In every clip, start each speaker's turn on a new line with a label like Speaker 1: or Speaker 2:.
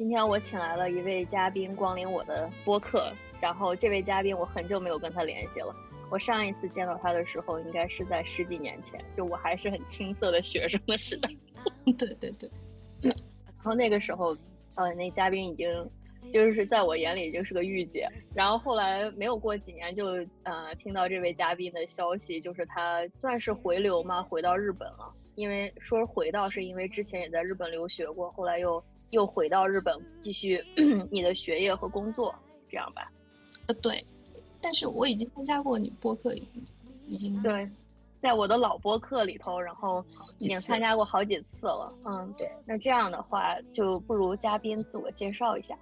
Speaker 1: 今天我请来了一位嘉宾光临我的播客，然后这位嘉宾我很久没有跟他联系了。我上一次见到他的时候，应该是在十几年前，就我还是很青涩的学生的时代。
Speaker 2: 对对对。
Speaker 1: 然后那个时候，呃，那嘉宾已经。就是在我眼里已经是个御姐，然后后来没有过几年，就呃听到这位嘉宾的消息，就是他算是回流嘛，回到日本了。因为说回到，是因为之前也在日本留学过，后来又又回到日本继续 你的学业和工作，这样吧？
Speaker 2: 呃，对。但是我已经参加过你播客，已经
Speaker 1: 对，在我的老播客里头，然后已经参加过好几次了。嗯，
Speaker 2: 对。
Speaker 1: 那这样的话，就不如嘉宾自我介绍一下。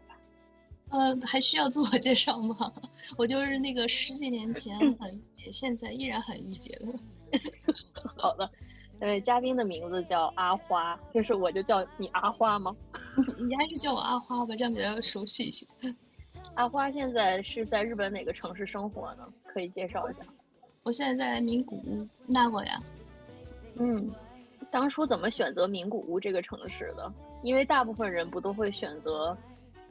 Speaker 2: 呃，还需要自我介绍吗？我就是那个十几年前很御姐，现在依然很御姐的。
Speaker 1: 好的，呃，嘉宾的名字叫阿花，就是我就叫你阿花吗？
Speaker 2: 你还是叫我阿花吧，这样比较熟悉一些。
Speaker 1: 阿花现在是在日本哪个城市生活呢？可以介绍一下。
Speaker 2: 我现在在名古屋，那过呀。
Speaker 1: 嗯，当初怎么选择名古屋这个城市的？因为大部分人不都会选择。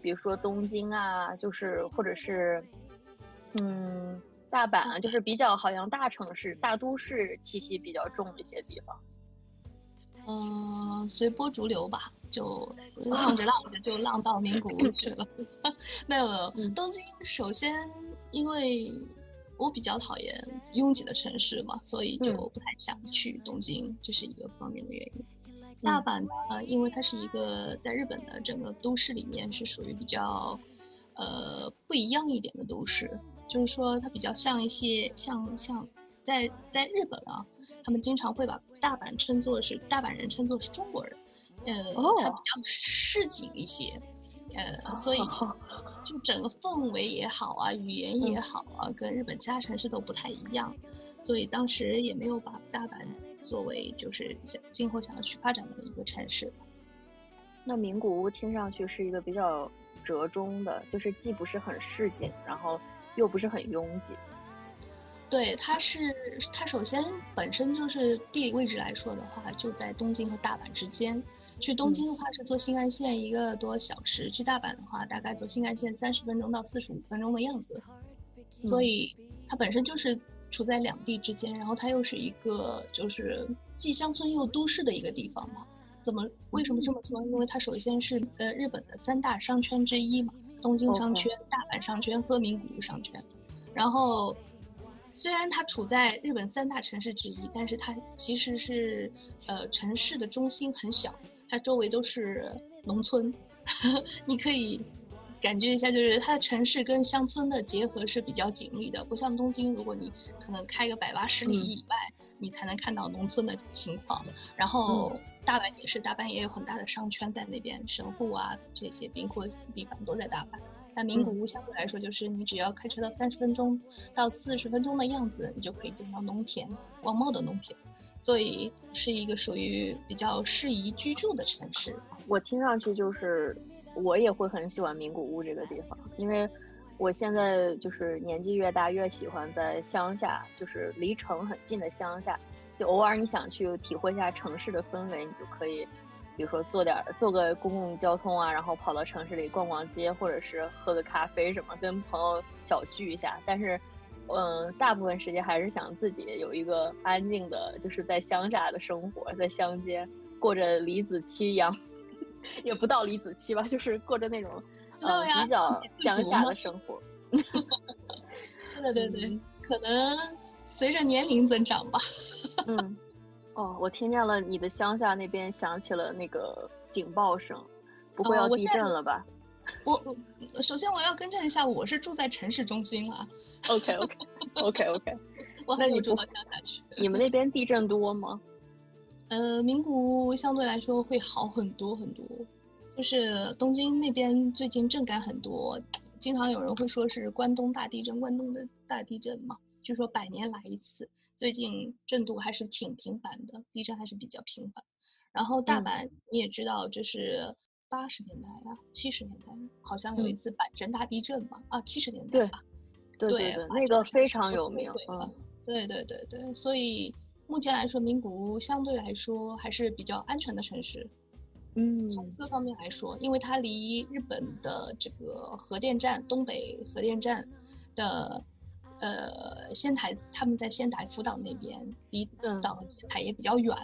Speaker 1: 比如说东京啊，就是或者是，嗯，大阪啊，就是比较好像大城市、大都市气息比较重的一些地方。
Speaker 2: 嗯，随波逐流吧，就 浪着浪着就浪到名古屋去了。没有，东京首先因为我比较讨厌拥挤的城市嘛，所以就不太想去东京，这是一个方面的原因。大阪呢，因为它是一个在日本的整个都市里面是属于比较，呃不一样一点的都市，就是说它比较像一些像像在在日本啊，他们经常会把大阪称作是大阪人称作是中国人，呃，它比较市井一些，呃，所以就整个氛围也好啊，语言也好啊，跟日本其他城市都不太一样，所以当时也没有把大阪。作为就是想今后想要去发展的一个城市，
Speaker 1: 那名古屋听上去是一个比较折中的，就是既不是很市井，然后又不是很拥挤。
Speaker 2: 对，它是它首先本身就是地理位置来说的话，就在东京和大阪之间。去东京的话是坐新干线一个多小时，去大阪的话大概坐新干线三十分钟到四十五分钟的样子。所以它本身就是。处在两地之间，然后它又是一个就是既乡村又都市的一个地方嘛。怎么为什么这么说？因为它首先是呃日本的三大商圈之一嘛，东京商圈、大阪商圈和名古屋商圈。然后虽然它处在日本三大城市之一，但是它其实是呃城市的中心很小，它周围都是农村，你可以。感觉一下，就是它的城市跟乡村的结合是比较紧密的，不像东京，如果你可能开个百八十里以外，你才能看到农村的情况。然后大阪也是，大阪也有很大的商圈在那边，神户啊这些兵库的地方都在大阪。但名古屋相对来说，就是你只要开车到三十分钟到四十分钟的样子，你就可以见到农田，广袤的农田，所以是一个属于比较适宜居住的城市。
Speaker 1: 我听上去就是。我也会很喜欢名古屋这个地方，因为我现在就是年纪越大越喜欢在乡下，就是离城很近的乡下。就偶尔你想去体会一下城市的氛围，你就可以，比如说坐点坐个公共交通啊，然后跑到城市里逛逛街，或者是喝个咖啡什么，跟朋友小聚一下。但是，嗯，大部分时间还是想自己有一个安静的，就是在乡下的生活，在乡间过着李子柒一样。也不到李子柒吧，就是过着那种呃比较乡下的生活。
Speaker 2: 对对对，可能随着年龄增长吧。
Speaker 1: 嗯，哦，我听见了你的乡下那边响起了那个警报声，不会要地震了吧？
Speaker 2: 我我首先我要更正一下，我是住在城市中心了。
Speaker 1: OK OK OK OK，
Speaker 2: 那你住到乡下去？
Speaker 1: 你们那边地震多吗？
Speaker 2: 呃，名古屋相对来说会好很多很多，就是东京那边最近震感很多，经常有人会说是关东大地震，关东的大地震嘛，据说百年来一次，最近震度还是挺频繁的，地震还是比较频繁。然后大阪你也知道，就是八十年代啊，七十年代好像有一次阪神大地震嘛，啊，七十年代吧，
Speaker 1: 对对对，那个非常有名，嗯，
Speaker 2: 对对对对，所以。目前来说，名古屋相对来说还是比较安全的城市。
Speaker 1: 嗯，
Speaker 2: 从各方面来说，因为它离日本的这个核电站东北核电站的呃仙台，他们在仙台福岛那边，离福岛仙台也比较远，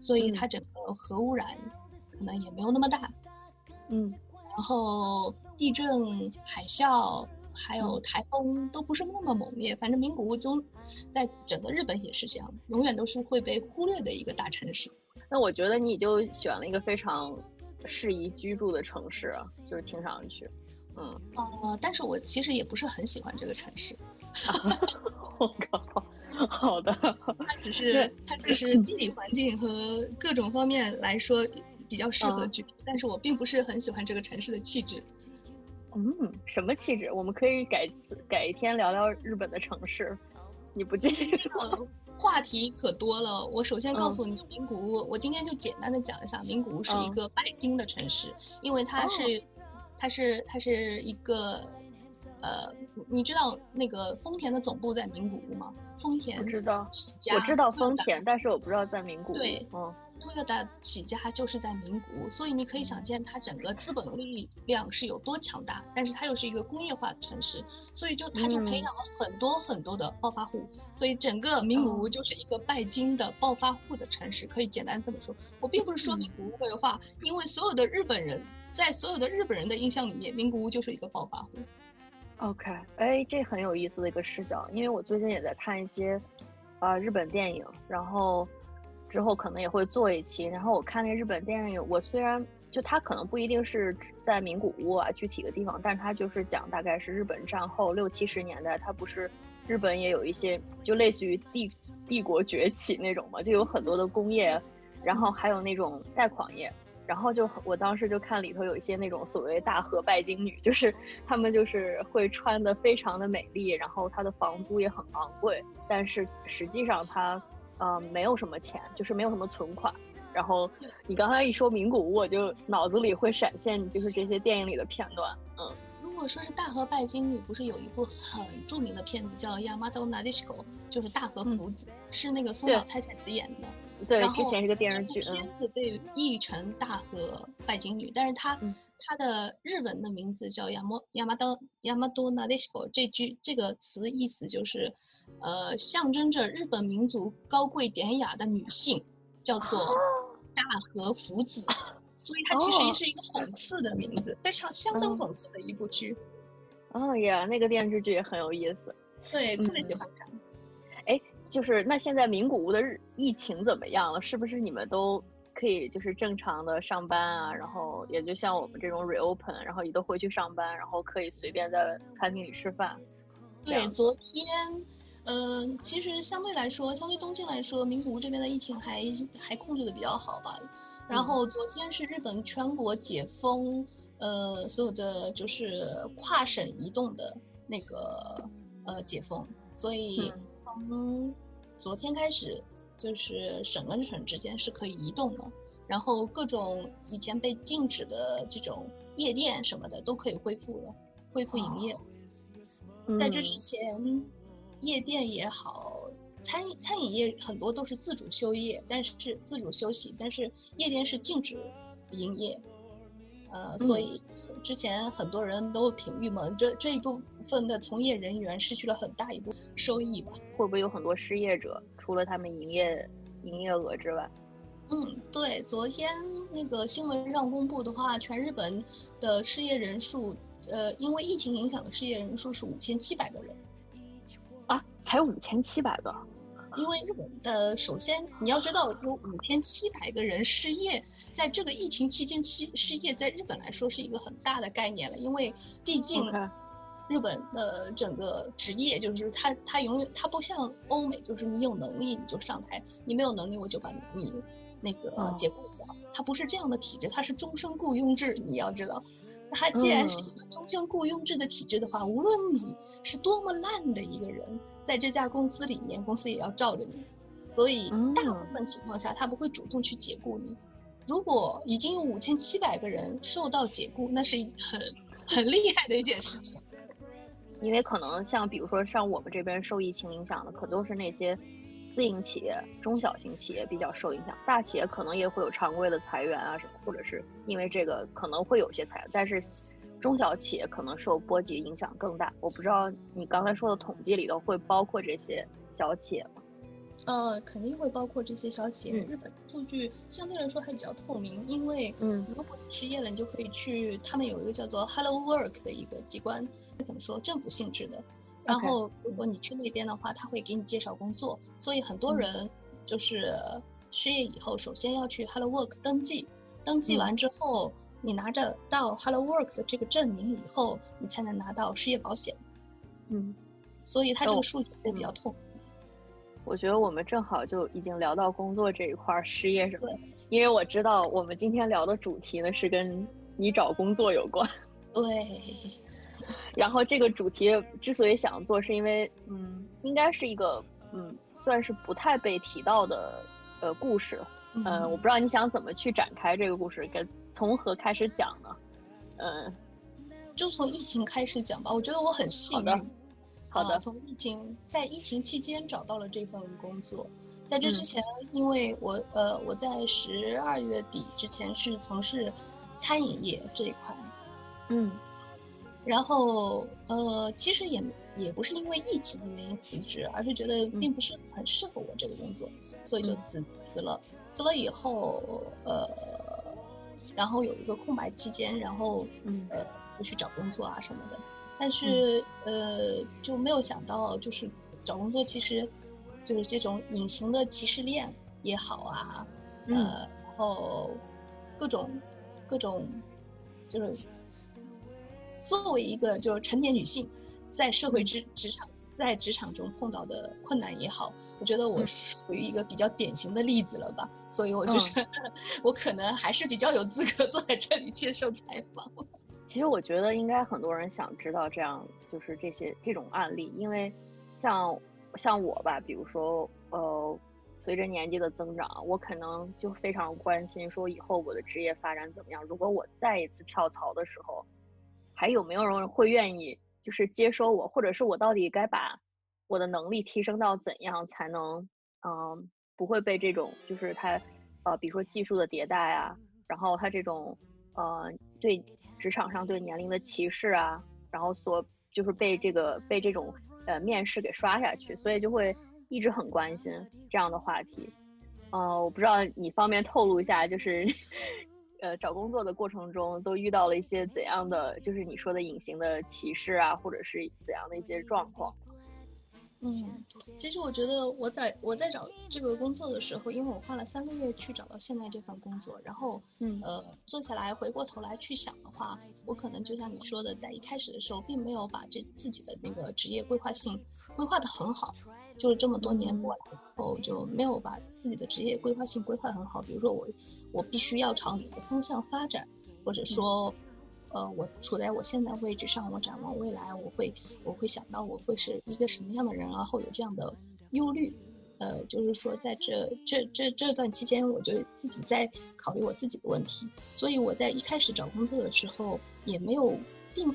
Speaker 2: 所以它整个核污染可能也没有那么大。
Speaker 1: 嗯，
Speaker 2: 然后地震、海啸还有台风都不是那么猛烈，反正名古屋都在整个日本也是这样，永远都是会被忽略的一个大城市。
Speaker 1: 那我觉得你就选了一个非常适宜居住的城市，就是听上去，嗯，
Speaker 2: 呃，但是我其实也不是很喜欢这个城市。
Speaker 1: 我靠，好的，
Speaker 2: 它只是它只是地理环境和各种方面来说比较适合居住，但是我并不是很喜欢这个城市的气质。
Speaker 1: 嗯，什么气质？我们可以改改一天聊聊日本的城市，你不介意吗？
Speaker 2: 话题可多了，我首先告诉你，名古屋，我今天就简单的讲一下，名古屋是一个拜金的城市，因为它是，它是，它是一个，呃，你知道那个丰田的总部在名古屋吗？丰田
Speaker 1: 知道，我知道丰田，但是我不知道在名古屋。
Speaker 2: 对，
Speaker 1: 嗯。
Speaker 2: 多月的起家就是在名古屋，所以你可以想见它整个资本力量是有多强大。但是它又是一个工业化的城市，所以就它就培养了很多很多的暴发户，所以整个名古屋就是一个拜金的暴发户的城市，可以简单这么说。我并不是说名古屋坏话，因为所有的日本人在所有的日本人的印象里面，名古屋就是一个暴发户。
Speaker 1: OK，哎，这很有意思的一个视角，因为我最近也在看一些啊日本电影，然后。之后可能也会做一期，然后我看那日本电影，我虽然就它可能不一定是在名古屋啊具体的地方，但是它就是讲大概是日本战后六七十年代，它不是日本也有一些就类似于帝帝国崛起那种嘛，就有很多的工业，然后还有那种贷款业，然后就我当时就看里头有一些那种所谓大和拜金女，就是她们就是会穿的非常的美丽，然后她的房租也很昂贵，但是实际上她。呃，没有什么钱，就是没有什么存款。然后你刚才一说名古屋，我就脑子里会闪现，就是这些电影里的片段。嗯，
Speaker 2: 如果说是大和拜金女，不是有一部很著名的片子叫《Yamato Nadeshiko》，就是大和福子，是那个松岛菜菜子演的。
Speaker 1: 对，之前是个电视剧。
Speaker 2: 片子被译成大和拜金女，但是它它的日文的名字叫 Yamato Yamato Nadeshiko，这句这个词意思就是。呃，象征着日本民族高贵典雅的女性，叫做大和福子，所以它其实也是一个讽刺的名字，非常相当讽刺的一部剧。
Speaker 1: 哦呀，那个电视剧也很有意思，
Speaker 2: 对，特别喜欢看。
Speaker 1: 哎，就是那现在名古屋的日疫情怎么样了？是不是你们都可以就是正常的上班啊？然后也就像我们这种 reopen，然后也都回去上班，然后可以随便在餐厅里吃饭。
Speaker 2: 对，昨天。嗯，其实相对来说，相对东京来说，名古屋这边的疫情还还控制的比较好吧。然后昨天是日本全国解封，呃，所有的就是跨省移动的那个呃解封，所以从昨天开始，就是省跟省之间是可以移动的。然后各种以前被禁止的这种夜店什么的都可以恢复了，恢复营业。在这之前。夜店也好，餐饮餐饮业很多都是自主休业，但是是自主休息，但是夜店是禁止营业，呃，所以之前很多人都挺郁闷，这这一部分的从业人员失去了很大一部分收益吧？
Speaker 1: 会不会有很多失业者？除了他们营业营业额之外？
Speaker 2: 嗯，对，昨天那个新闻上公布的话，全日本的失业人数，呃，因为疫情影响的失业人数是五千七百个人。
Speaker 1: 啊才五千七百个，
Speaker 2: 因为日本的首先你要知道有五千七百个人失业，在这个疫情期间失失业，在日本来说是一个很大的概念了，因为毕竟日本的整个职业就是他他永远他不像欧美，就是你有能力你就上台，你没有能力我就把你那个解雇掉，他不是这样的体制，他是终身雇佣制，你要知道。那他既然是一个终身雇佣制的体制的话，无论你是多么烂的一个人，在这家公司里面，公司也要罩着你。所以大部分情况下，他不会主动去解雇你。如果已经有五千七百个人受到解雇，那是很很厉害的一件事情。
Speaker 1: 因为可能像比如说像我们这边受疫情影响的，可都是那些私营企业、中小型企业比较受影响，大企业可能也会有常规的裁员啊什么，或者是因为这个可能会有些裁员，但是中小企业可能受波及影响更大。我不知道你刚才说的统计里头会包括这些小企业吗？
Speaker 2: 呃，肯定会包括这些小企业。日本数据相对来说还比较透明，因为
Speaker 1: 嗯，
Speaker 2: 如果你失业了，你就可以去他们有一个叫做 Hello Work 的一个机关，怎么说政府性质的。然后如果你去那边的话，他会给你介绍工作。所以很多人就是失业以后，首先要去 Hello Work 登记，登记完之后，你拿着到 Hello Work 的这个证明以后，你才能拿到失业保险。
Speaker 1: 嗯，
Speaker 2: 所以它这个数据会比较痛。
Speaker 1: 我觉得我们正好就已经聊到工作这一块儿，失业什么的？因为我知道我们今天聊的主题呢是跟你找工作有关。
Speaker 2: 对。
Speaker 1: 然后这个主题之所以想做，是因为嗯，应该是一个嗯，算是不太被提到的呃故事。嗯，我不知道你想怎么去展开这个故事，跟从何开始讲呢？嗯，
Speaker 2: 就从疫情开始讲吧。我觉得我很幸运。
Speaker 1: 好的，
Speaker 2: 从疫情在疫情期间找到了这份工作，在这之前，因为我呃我在十二月底之前是从事餐饮业这一块，
Speaker 1: 嗯，
Speaker 2: 然后呃其实也也不是因为疫情的原因辞职，而是觉得并不是很适合我这个工作，所以就辞辞了。辞了以后，呃，然后有一个空白期间，然后
Speaker 1: 嗯。
Speaker 2: 呃就去找工作啊什么的。但是，呃，就没有想到，就是找工作其实，就是这种隐形的歧视链也好啊，呃，然后各种各种，就是作为一个就是成年女性，在社会职职场在职场中碰到的困难也好，我觉得我属于一个比较典型的例子了吧，所以我觉得我可能还是比较有资格坐在这里接受采访。
Speaker 1: 其实我觉得应该很多人想知道这样就是这些这种案例，因为像像我吧，比如说呃，随着年纪的增长，我可能就非常关心说以后我的职业发展怎么样。如果我再一次跳槽的时候，还有没有人会愿意就是接收我，或者是我到底该把我的能力提升到怎样才能嗯不会被这种就是他呃比如说技术的迭代啊，然后他这种呃对。职场上对年龄的歧视啊，然后所就是被这个被这种呃面试给刷下去，所以就会一直很关心这样的话题。呃，我不知道你方便透露一下，就是呃找工作的过程中都遇到了一些怎样的，就是你说的隐形的歧视啊，或者是怎样的一些状况。
Speaker 2: 嗯，其实我觉得我在我在找这个工作的时候，因为我花了三个月去找到现在这份工作，然后，
Speaker 1: 嗯，
Speaker 2: 呃，坐下来回过头来去想的话，我可能就像你说的，在一开始的时候，并没有把这自己的那个职业规划性规划的很好，就是这么多年过来以后，就没有把自己的职业规划性规划很好。比如说我，我必须要朝哪个方向发展，或者说。呃，我处在我现在位置上，我展望未来，我会我会想到我会是一个什么样的人，然后有这样的忧虑。呃，就是说在这这这这段期间，我就自己在考虑我自己的问题。所以我在一开始找工作的时候，也没有并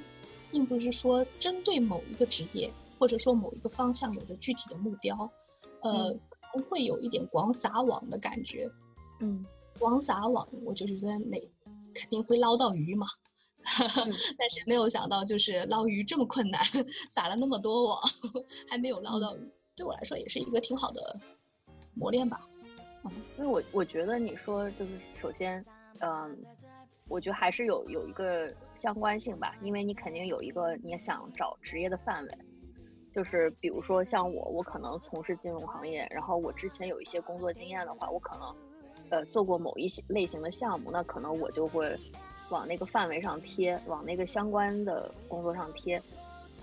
Speaker 2: 并不是说针对某一个职业或者说某一个方向有着具体的目标，呃，不会有一点广撒网的感觉。
Speaker 1: 嗯，
Speaker 2: 广撒网，我就觉得哪肯定会捞到鱼嘛。但是没有想到，就是捞鱼这么困难，撒了那么多网，还没有捞到鱼。对我来说，也是一个挺好的磨练吧。
Speaker 1: 嗯，因为我我觉得你说就是首先，嗯，我觉得还是有有一个相关性吧，因为你肯定有一个你想找职业的范围，就是比如说像我，我可能从事金融行业，然后我之前有一些工作经验的话，我可能呃做过某一些类型的项目，那可能我就会。往那个范围上贴，往那个相关的工作上贴，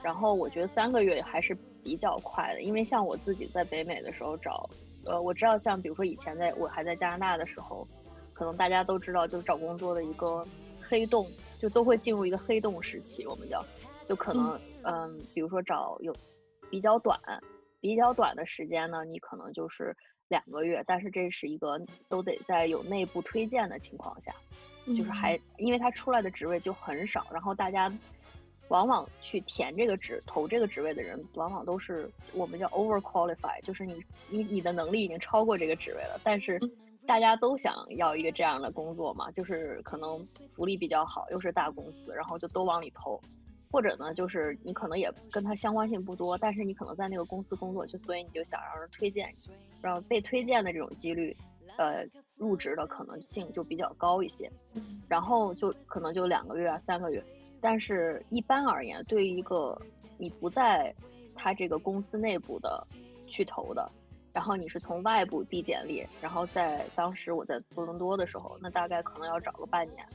Speaker 1: 然后我觉得三个月还是比较快的，因为像我自己在北美的时候找，呃，我知道像比如说以前在我还在加拿大的时候，可能大家都知道，就是找工作的一个黑洞，就都会进入一个黑洞时期，我们叫，就可能嗯，比如说找有比较短、比较短的时间呢，你可能就是两个月，但是这是一个都得在有内部推荐的情况下。就是还，因为他出来的职位就很少，然后大家往往去填这个职、投这个职位的人，往往都是我们叫 over qualify，就是你你你的能力已经超过这个职位了，但是大家都想要一个这样的工作嘛，就是可能福利比较好，又是大公司，然后就都往里投，或者呢，就是你可能也跟他相关性不多，但是你可能在那个公司工作，就所以你就想让人推荐你，然后被推荐的这种几率，呃，入职的可能性就比较高一些，然后就可能就两个月啊，三个月。但是，一般而言，对于一个你不在他这个公司内部的去投的，然后你是从外部递简历，然后在当时我在多伦多的时候，那大概可能要找个半年，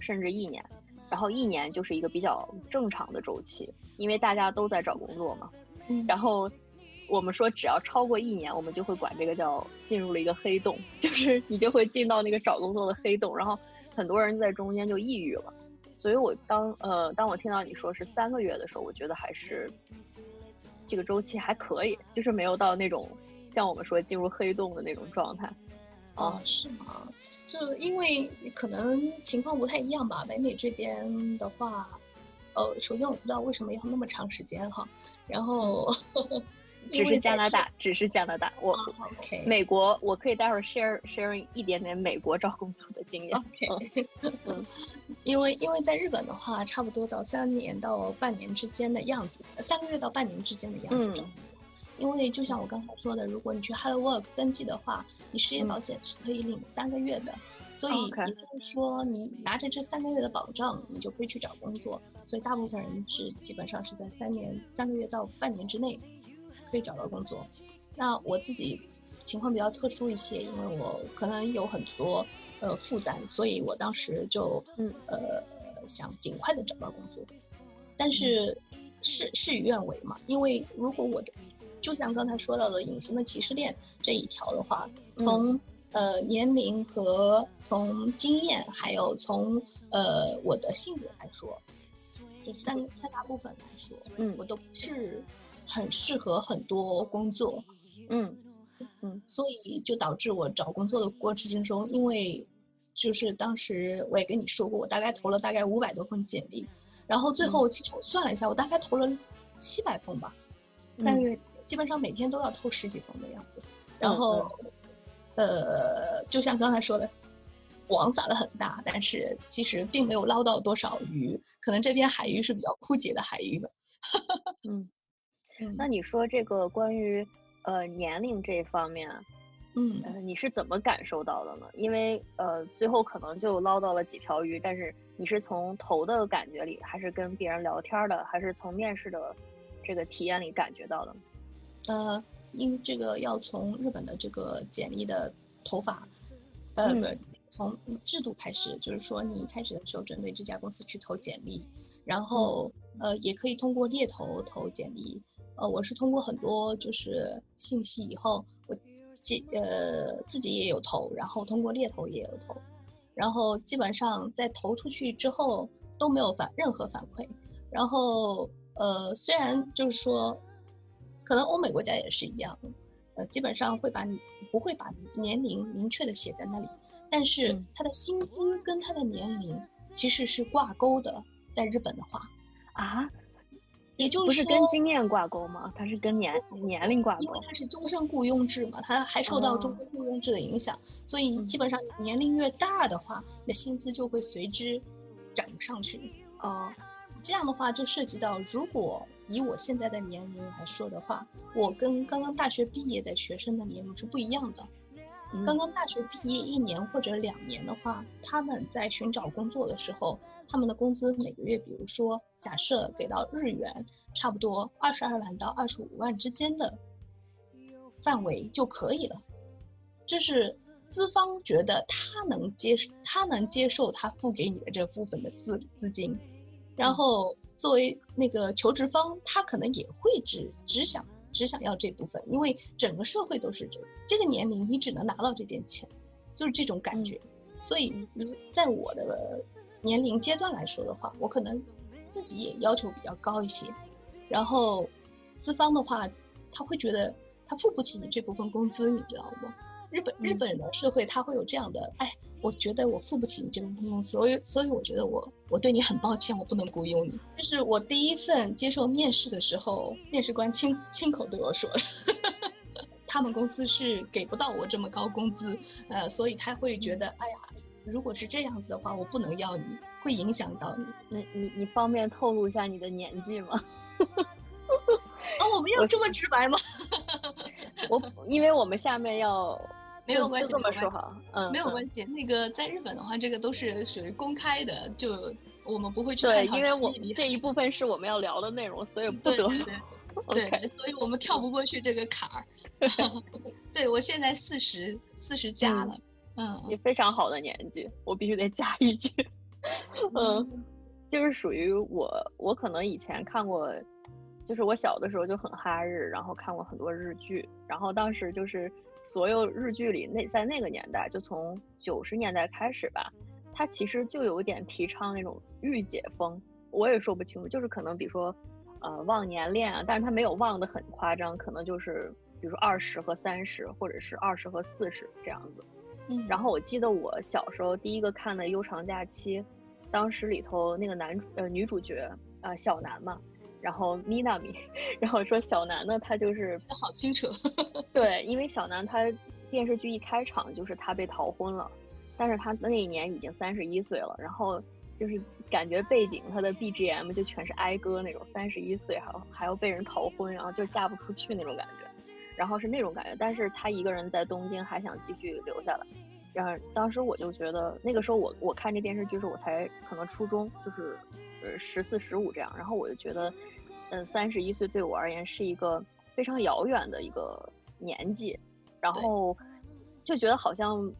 Speaker 1: 甚至一年，然后一年就是一个比较正常的周期，因为大家都在找工作嘛。
Speaker 2: 嗯。
Speaker 1: 然后我们说，只要超过一年，我们就会管这个叫进入了一个黑洞，就是你就会进到那个找工作的黑洞，然后很多人在中间就抑郁了。所以，我当呃，当我听到你说是三个月的时候，我觉得还是这个周期还可以，就是没有到那种像我们说进入黑洞的那种状态。
Speaker 2: 哦，是吗？就因为可能情况不太一样吧。北美这边的话，呃，首先我不知道为什么要那么长时间哈，然后。
Speaker 1: 只是加拿大，只是加拿大。我，OK 美国，我可以待会儿 share sharing 一点点美国找工作的经验。
Speaker 2: OK，嗯，因为因为在日本的话，差不多到三年到半年之间的样子，三个月到半年之间的样子。嗯。因为就像我刚才说的，如果你去 Hello Work 登记的话，你失业保险是可以领三个月的，所以也就是说，你拿着这三个月的保障，你就可以去找工作。所以大部分人是基本上是在三年三个月到半年之内。可以找到工作，那我自己情况比较特殊一些，因为我可能有很多呃负担，所以我当时就
Speaker 1: 嗯。
Speaker 2: 呃想尽快的找到工作，但是事事与愿违嘛，因为如果我的就像刚才说到的隐形的歧视链这一条的话，从呃年龄和从经验，还有从呃我的性格来说，这三三大部分来说，
Speaker 1: 嗯，
Speaker 2: 我都不是。很适合很多工作，
Speaker 1: 嗯嗯，
Speaker 2: 所以就导致我找工作的过程之中，因为就是当时我也跟你说过，我大概投了大概五百多份简历，然后最后其实我算了一下，我大概投了七百份吧，但是基本上每天都要投十几封的样子，然后呃，就像刚才说的，网撒的很大，但是其实并没有捞到多少鱼，可能这片海域是比较枯竭的海域吧，
Speaker 1: 嗯。那你说这个关于呃年龄这方面，
Speaker 2: 嗯，
Speaker 1: 你是怎么感受到的呢？因为呃最后可能就捞到了几条鱼，但是你是从投的感觉里，还是跟别人聊天的，还是从面试的这个体验里感觉到的？
Speaker 2: 呃，因这个要从日本的这个简历的投法，呃，不是从制度开始，就是说你一开始的时候针对这家公司去投简历，然后呃也可以通过猎头投简历。呃，我是通过很多就是信息以后，我自呃自己也有投，然后通过猎头也有投，然后基本上在投出去之后都没有反任何反馈，然后呃虽然就是说，可能欧美国家也是一样，呃基本上会把你不会把年龄明确的写在那里，但是他的薪资跟他的年龄其实是挂钩的，在日本的话
Speaker 1: 啊。
Speaker 2: 也就
Speaker 1: 是不是跟经验挂钩吗？它是跟年年龄挂钩，
Speaker 2: 因为它是终身雇佣制嘛，它还受到终身雇佣制的影响，所以基本上年龄越大的话，你的薪资就会随之涨上去。
Speaker 1: 哦，
Speaker 2: 这样的话就涉及到，如果以我现在的年龄来说的话，我跟刚刚大学毕业的学生的年龄是不一样的。刚刚大学毕业一年或者两年的话，他们在寻找工作的时候，他们的工资每个月，比如说假设给到日元差不多二十二万到二十五万之间的范围就可以了。这是资方觉得他能接他能接受他付给你的这部分的资资金，然后作为那个求职方，他可能也会只只想。只想要这部分，因为整个社会都是这这个年龄，你只能拿到这点钱，就是这种感觉。所以，在我的年龄阶段来说的话，我可能自己也要求比较高一些。然后，资方的话，他会觉得他付不起你这部分工资，你知道吗？日本日本的社会他会有这样的，哎，我觉得我付不起你这份工资，所以所以我觉得我我对你很抱歉，我不能雇佣你。这是我第一份接受面试的时候，面试官亲亲口对我说的，他们公司是给不到我这么高工资，呃，所以他会觉得，哎呀，如果是这样子的话，我不能要你，会影响到你。
Speaker 1: 那你你方便透露一下你的年纪吗？
Speaker 2: 哦，我们要这么直白吗？
Speaker 1: 我因为我们下面要
Speaker 2: 没有关系，
Speaker 1: 这么说哈，嗯，
Speaker 2: 没有关系。那个在日本的话，这个都是属于公开的，就我们不会去
Speaker 1: 对，因为我这一部分是我们要聊的内容，所以不得
Speaker 2: 不 对，所以我们跳不过去这个坎儿。对我现在四十四十加了，嗯，
Speaker 1: 也非常好的年纪，我必须得加一句，嗯，就是属于我，我可能以前看过。就是我小的时候就很哈日，然后看过很多日剧，然后当时就是所有日剧里那在那个年代，就从九十年代开始吧，它其实就有点提倡那种御姐风，我也说不清楚，就是可能比如说，呃忘年恋啊，但是它没有忘的很夸张，可能就是比如说二十和三十，或者是二十和四十这样子。
Speaker 2: 嗯，
Speaker 1: 然后我记得我小时候第一个看的《悠长假期》，当时里头那个男呃女主角呃小南嘛。然后米娜米，然后说小南呢，他就是
Speaker 2: 好清楚，
Speaker 1: 对，因为小南他电视剧一开场就是他被逃婚了，但是他那一年已经三十一岁了，然后就是感觉背景他的 BGM 就全是哀歌那种，三十一岁还还要被人逃婚，然后就嫁不出去那种感觉，然后是那种感觉，但是他一个人在东京还想继续留下来，然后当时我就觉得那个时候我我看这电视剧时我才可能初中，就是。呃，十四十五这样，然后我就觉得，嗯，三十一岁对我而言是一个非常遥远的一个年纪，然后就觉得好像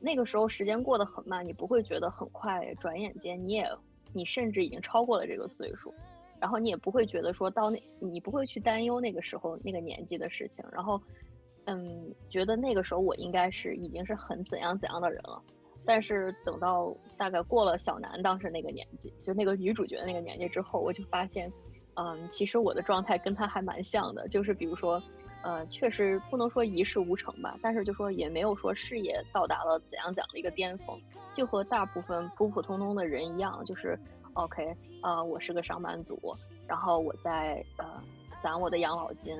Speaker 1: 那个时候时间过得很慢，你不会觉得很快，转眼间你也你甚至已经超过了这个岁数，然后你也不会觉得说到那，你不会去担忧那个时候那个年纪的事情，然后嗯，觉得那个时候我应该是已经是很怎样怎样的人了。但是等到大概过了小南当时那个年纪，就那个女主角的那个年纪之后，我就发现，嗯，其实我的状态跟她还蛮像的，就是比如说，呃，确实不能说一事无成吧，但是就说也没有说事业到达了怎样怎样的一个巅峰，就和大部分普普通通的人一样，就是 OK，呃，我是个上班族，然后我在呃攒我的养老金，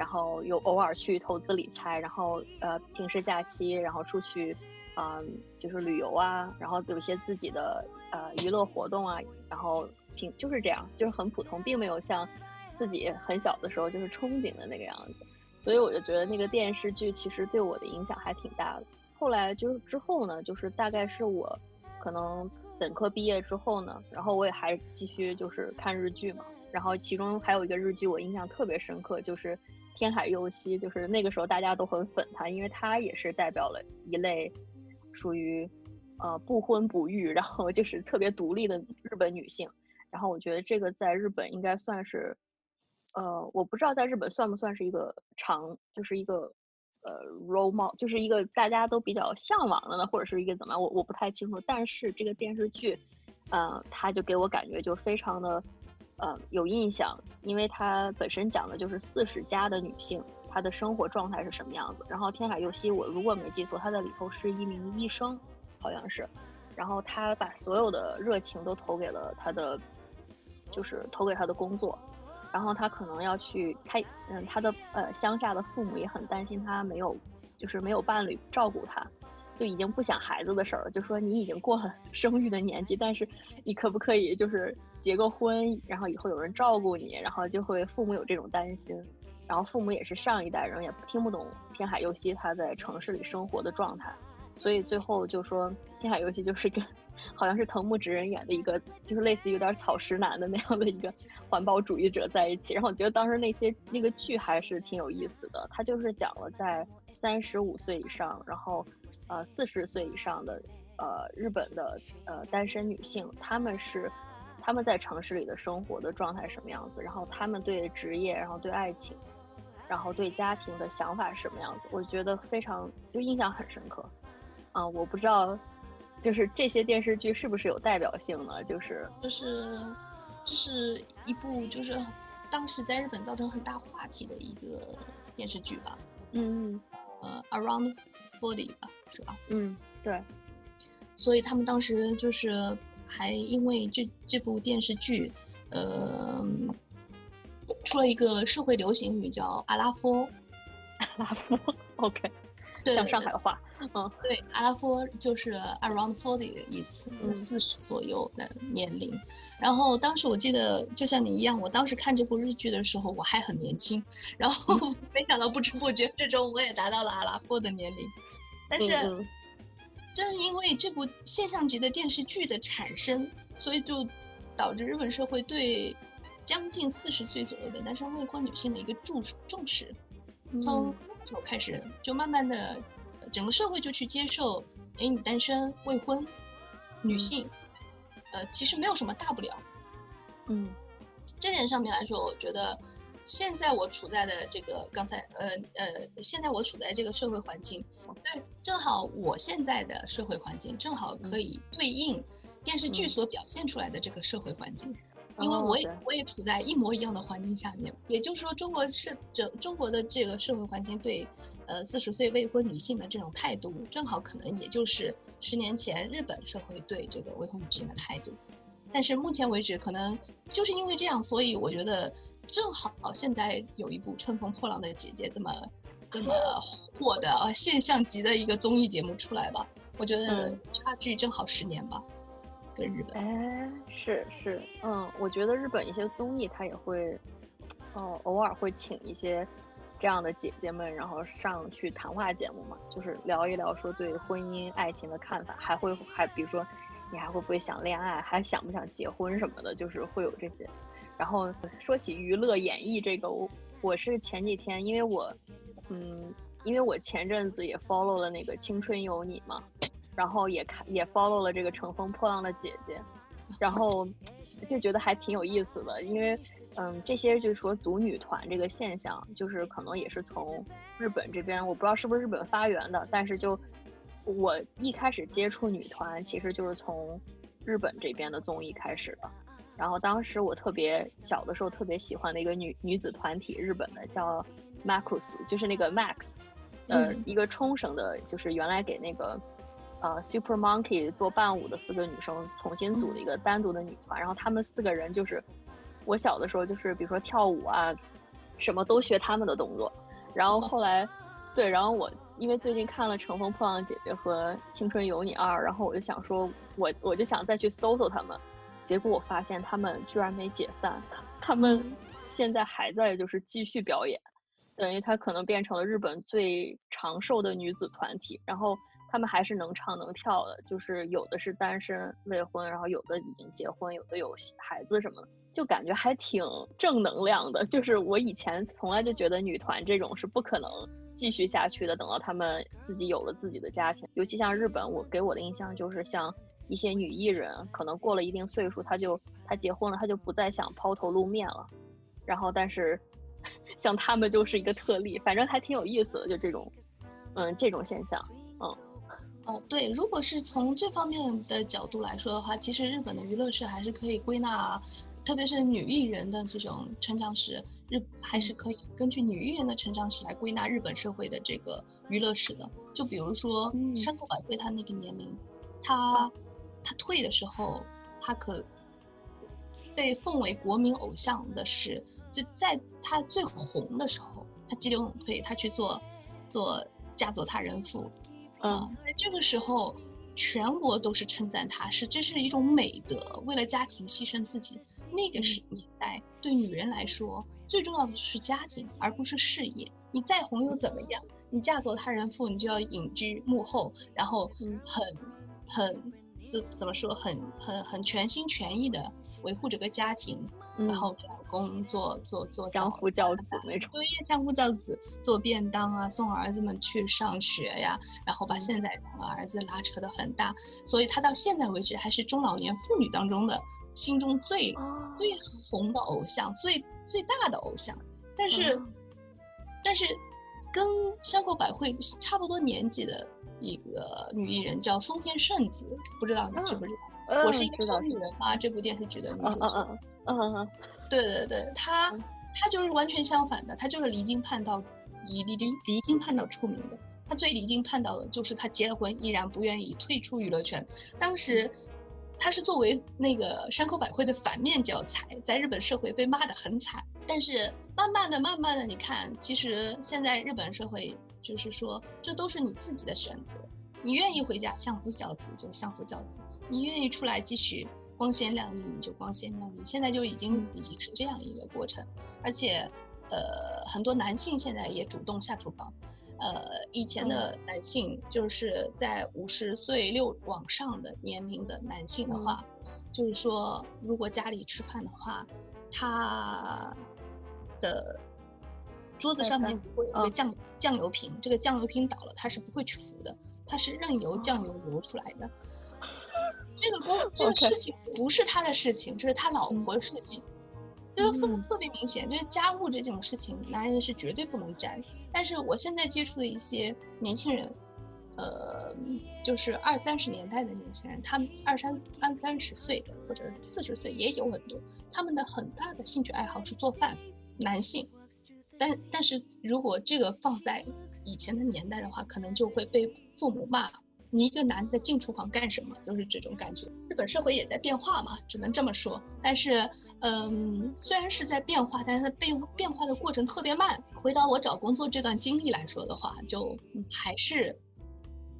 Speaker 1: 然后又偶尔去投资理财，然后呃平时假期然后出去。嗯，就是旅游啊，然后有一些自己的呃娱乐活动啊，然后平就是这样，就是很普通，并没有像自己很小的时候就是憧憬的那个样子。所以我就觉得那个电视剧其实对我的影响还挺大的。后来就是之后呢，就是大概是我可能本科毕业之后呢，然后我也还继续就是看日剧嘛。然后其中还有一个日剧我印象特别深刻，就是天海佑希，就是那个时候大家都很粉他，因为他也是代表了一类。属于，呃，不婚不育，然后就是特别独立的日本女性。然后我觉得这个在日本应该算是，呃，我不知道在日本算不算是一个长，就是一个，呃，role model，就是一个大家都比较向往的呢，或者是一个怎么样，我我不太清楚。但是这个电视剧，嗯，它就给我感觉就非常的，呃，有印象，因为它本身讲的就是四十加的女性。她的生活状态是什么样子？然后天海佑希，我如果没记错，他在里头是一名医生，好像是。然后他把所有的热情都投给了他的，就是投给他的工作。然后他可能要去，他嗯，他的呃乡下的父母也很担心他没有，就是没有伴侣照顾他，就已经不想孩子的事儿了，就说你已经过了 生育的年纪，但是你可不可以就是结个婚，然后以后有人照顾你，然后就会父母有这种担心。然后父母也是上一代人，也听不懂天海佑希他在城市里生活的状态，所以最后就说天海佑希就是跟，好像是藤木直人演的一个，就是类似于有点草食男的那样的一个环保主义者在一起。然后我觉得当时那些那个剧还是挺有意思的，他就是讲了在三十五岁以上，然后呃四十岁以上的呃日本的呃单身女性，她们是他们在城市里的生活的状态什么样子，然后他们对职业，然后对爱情。然后对家庭的想法是什么样子？我觉得非常就印象很深刻，啊，我不知道，就是这些电视剧是不是有代表性呢？就是
Speaker 2: 就是就是一部就是当时在日本造成很大话题的一个电视剧吧。
Speaker 1: 嗯，
Speaker 2: 呃 Around Forty 吧，是吧？
Speaker 1: 嗯，对。
Speaker 2: 所以他们当时就是还因为这这部电视剧，呃，出了一个社会流行语叫阿拉夫。
Speaker 1: 阿拉夫，OK，
Speaker 2: 对，
Speaker 1: 像上海话。
Speaker 2: 嗯，对，阿拉夫就是 around forty 的意思，四十左右的年龄。然后当时我记得，就像你一样，我当时看这部日剧的时候，我还很年轻。然后没想到不知不觉之中，我也达到了阿拉夫的年龄。但是，正是因为这部现象级的电视剧的产生，所以就导致日本社会对将近四十岁左右的单身未婚女性的一个重重视。从那时候开始，就慢慢的。整个社会就去接受，哎，你单身未婚，女性，呃，其实没有什么大不了。
Speaker 1: 嗯，
Speaker 2: 这点上面来说，我觉得现在我处在的这个刚才，呃呃，现在我处在这个社会环境，对，正好我现在的社会环境正好可以对应电视剧所表现出来的这个社会环境。因为我也我也处在一模一样的环境下面，也就是说，中国是整中国的这个社会环境对，呃，四十岁未婚女性的这种态度，正好可能也就是十年前日本社会对这个未婚女性的态度。但是目前为止，可能就是因为这样，所以我觉得正好现在有一部《乘风破浪的姐姐》这么这么 火的啊现象级的一个综艺节目出来吧，我觉得差距正好十年吧。跟日本
Speaker 1: 哎，是是，嗯，我觉得日本一些综艺它也会，哦，偶尔会请一些这样的姐姐们，然后上去谈话节目嘛，就是聊一聊说对婚姻爱情的看法，还会还比如说你还会不会想恋爱，还想不想结婚什么的，就是会有这些。然后说起娱乐演绎这个，我我是前几天，因为我，嗯，因为我前阵子也 follow 了那个《青春有你》嘛。然后也看也 follow 了这个乘风破浪的姐姐，然后就觉得还挺有意思的，因为嗯，这些就是说组女团这个现象，就是可能也是从日本这边，我不知道是不是日本发源的，但是就我一开始接触女团，其实就是从日本这边的综艺开始的。然后当时我特别小的时候特别喜欢的一个女女子团体，日本的叫 Max，就是那个 Max，呃，一个冲绳的，就是原来给那个。呃，Super Monkey 做伴舞的四个女生重新组的一个单独的女团，然后她们四个人就是我小的时候就是比如说跳舞啊，什么都学他们的动作。然后后来，对，然后我因为最近看了《乘风破浪的姐姐》和《青春有你二》，然后我就想说，我我就想再去搜搜他们，结果我发现他们居然没解散，他们现在还在就是继续表演，等于他可能变成了日本最长寿的女子团体，然后。他们还是能唱能跳的，就是有的是单身未婚，然后有的已经结婚，有的有孩子什么的，就感觉还挺正能量的。就是我以前从来就觉得女团这种是不可能继续下去的，等到他们自己有了自己的家庭，尤其像日本，我给我的印象就是像一些女艺人，可能过了一定岁数，她就她结婚了，她就不再想抛头露面了。然后，但是 像他们就是一个特例，反正还挺有意思的，就这种，嗯，这种现象，嗯。
Speaker 2: 哦，对，如果是从这方面的角度来说的话，其实日本的娱乐史还是可以归纳，特别是女艺人的这种成长史，日还是可以根据女艺人的成长史来归纳日本社会的这个娱乐史的。就比如说山口百惠，她那个年龄，她她退的时候，她可被奉为国民偶像的是，就在她最红的时候，她激流勇退，她去做做嫁作他人妇。嗯，在这个时候，全国都是称赞她，是这是一种美德，为了家庭牺牲自己。那个时年代，对女人来说，最重要的是家庭，而不是事业。你再红又怎么样？你嫁作他人妇，你就要隐居幕后，然后很很怎怎么说，很很很全心全意的维护这个家庭。然后老公做做做
Speaker 1: 相夫教子那种，
Speaker 2: 对，相夫教子做便当啊，送儿子们去上学呀，然后把现在两个儿子拉扯的很大，所以他到现在为止还是中老年妇女当中的心中最最红的偶像，最最大的偶像。但是，但是跟山口百惠差不多年纪的一个女艺人叫松田圣子，不知道你知不知道？我是一个好女人吗？这部电视剧的女主角。
Speaker 1: 嗯，
Speaker 2: 对对对，他他就是完全相反的，他就是离经叛道，以离离离经叛道出名的。他最离经叛道的就是他结了婚依然不愿意退出娱乐圈。当时，他是作为那个山口百惠的反面教材，在日本社会被骂得很惨。但是慢慢的、慢慢的，你看，其实现在日本社会就是说，这都是你自己的选择。你愿意回家相夫教子就相夫教子，你愿意出来继续光鲜亮丽你就光鲜亮丽。现在就已经已经是这样一个过程，而且，呃，很多男性现在也主动下厨房。呃，以前的男性就是在五十岁六往上的年龄的男性的话，就是说，如果家里吃饭的话，他的桌子上面会有一个酱酱油瓶，这个酱油瓶倒了，他是不会去扶的，他是任由酱油流出来的。这个工这个事情不是他的事情，这是他老婆的事情。这个特别明显，就是家务这种事情，男人是绝对不能沾。但是我现在接触的一些年轻人，呃，就是二三十年代的年轻人，他们二三二三十岁的或者四十岁也有很多，他们的很大的兴趣爱好是做饭，男性。但但是如果这个放在以前的年代的话，可能就会被父母骂。你一个男的进厨房干什么？就是这种感觉。日本社会也在变化嘛，只能这么说。但是，嗯，虽然是在变化，但是它变变化的过程特别慢。回到我找工作这段经历来说的话，就还是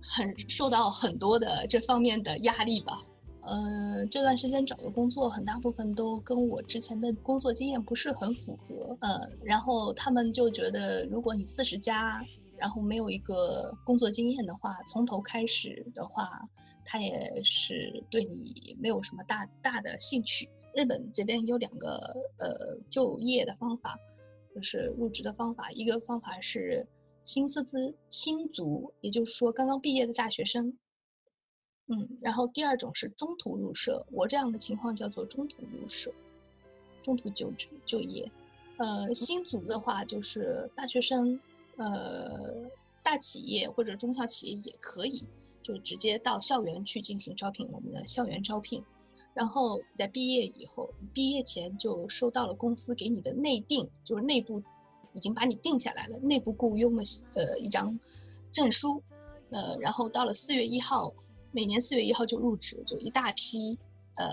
Speaker 2: 很受到很多的这方面的压力吧。嗯，这段时间找的工作很大部分都跟我之前的工作经验不是很符合。嗯，然后他们就觉得，如果你四十加。然后没有一个工作经验的话，从头开始的话，他也是对你没有什么大大的兴趣。日本这边有两个呃就业的方法，就是入职的方法，一个方法是新卒资新卒，也就是说刚刚毕业的大学生，嗯，然后第二种是中途入社，我这样的情况叫做中途入社，中途就职就业，呃，新卒的话就是大学生。呃，大企业或者中小企业也可以，就直接到校园去进行招聘，我们的校园招聘。然后在毕业以后，毕业前就收到了公司给你的内定，就是内部已经把你定下来了，内部雇佣的呃一张证书。呃，然后到了四月一号，每年四月一号就入职，就一大批呃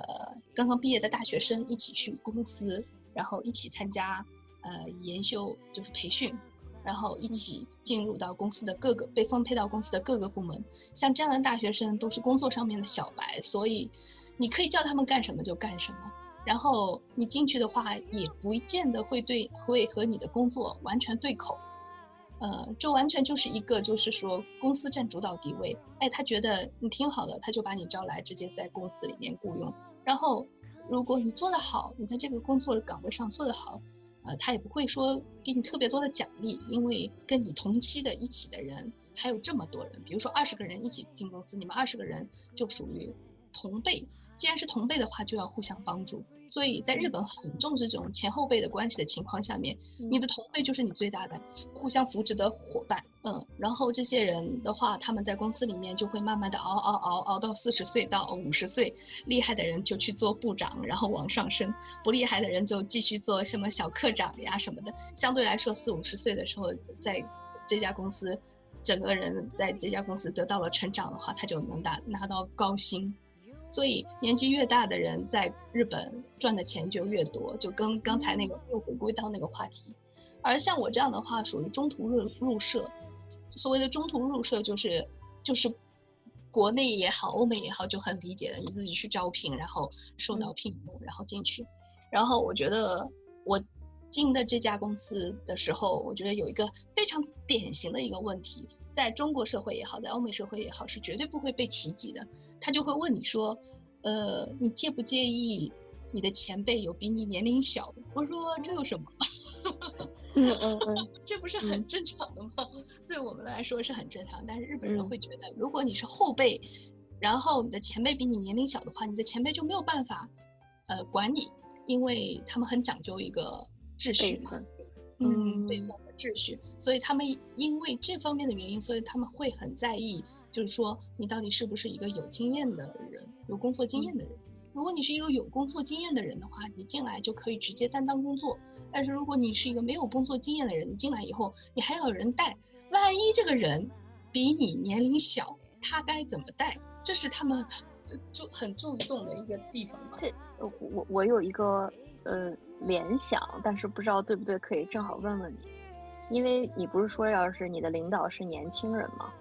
Speaker 2: 刚刚毕业的大学生一起去公司，然后一起参加呃研修，就是培训。然后一起进入到公司的各个被分配到公司的各个部门，像这样的大学生都是工作上面的小白，所以你可以叫他们干什么就干什么。然后你进去的话，也不见得会对会和你的工作完全对口。呃，这完全就是一个就是说公司占主导地位，哎，他觉得你挺好的，他就把你招来，直接在公司里面雇佣。然后如果你做得好，你在这个工作岗位上做得好。呃，他也不会说给你特别多的奖励，因为跟你同期的一起的人还有这么多人，比如说二十个人一起进公司，你们二十个人就属于同辈。既然是同辈的话，就要互相帮助。所以在日本很重视这种前后辈的关系的情况下面，你的同辈就是你最大的互相扶持的伙伴。嗯，然后这些人的话，他们在公司里面就会慢慢的熬熬熬熬到四十岁到五十岁，厉害的人就去做部长，然后往上升；不厉害的人就继续做什么小科长呀什么的。相对来说，四五十岁的时候，在这家公司，整个人在这家公司得到了成长的话，他就能拿拿到高薪。所以年纪越大的人在日本赚的钱就越多，就跟刚才那个又回归到那个话题。而像我这样的话，属于中途入入社。所谓的中途入社，就是就是国内也好，欧美也好，就很理解的，你自己去招聘，然后受到聘用，然后进去。然后我觉得我进的这家公司的时候，我觉得有一个非常典型的一个问题，在中国社会也好，在欧美社会也好，是绝对不会被提及的。他就会问你说，呃，你介不介意你的前辈有比你年龄小的？我说这有什么？
Speaker 1: 嗯嗯嗯，
Speaker 2: 这不是很正常的吗？对我们来说是很正常，但是日本人会觉得，如果你是后辈，然后你的前辈比你年龄小的话，你的前辈就没有办法，呃，管你，因为他们很讲究一个秩序嘛，嗯，辈分。秩序，所以他们因为这方面的原因，所以他们会很在意，就是说你到底是不是一个有经验的人，有工作经验的人。如果你是一个有工作经验的人的话，你进来就可以直接担当工作。但是如果你是一个没有工作经验的人，你进来以后，你还要有人带，万一这个人比你年龄小，他该怎么带？这是他们就就很注重的一个地方吧。
Speaker 1: 这我我有一个呃联想，但是不知道对不对，可以正好问问你，因为你不是说要是你的领导是年轻人吗？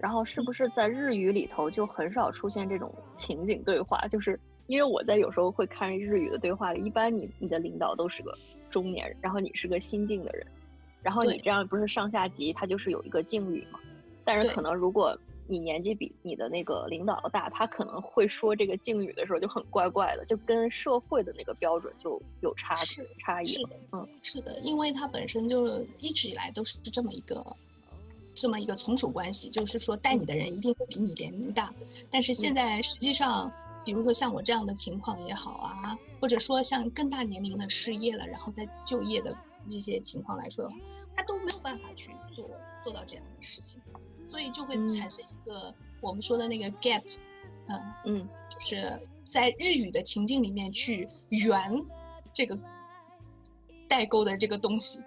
Speaker 1: 然后是不是在日语里头就很少出现这种情景对话？就是因为我在有时候会看日语的对话里，一般你你的领导都是个中年人，然后你是个新进的人，然后你这样不是上下级，他就是有一个敬语嘛。但是可能如果你年纪比你的那个领导大，他可能会说这个敬语的时候就很怪怪的，就跟社会的那个标准就有差差异。
Speaker 2: 了，嗯，是的，因为他本身就一直以来都是这么一个。这么一个从属关系，就是说带你的人一定会比你年龄大，但是现在实际上，比如说像我这样的情况也好啊，或者说像更大年龄的失业了，然后再就业的这些情况来说的话，他都没有办法去做做到这样的事情，所以就会产生一个我们说的那个 gap，嗯嗯，就是在日语的情境里面去圆这个代沟的这个东西。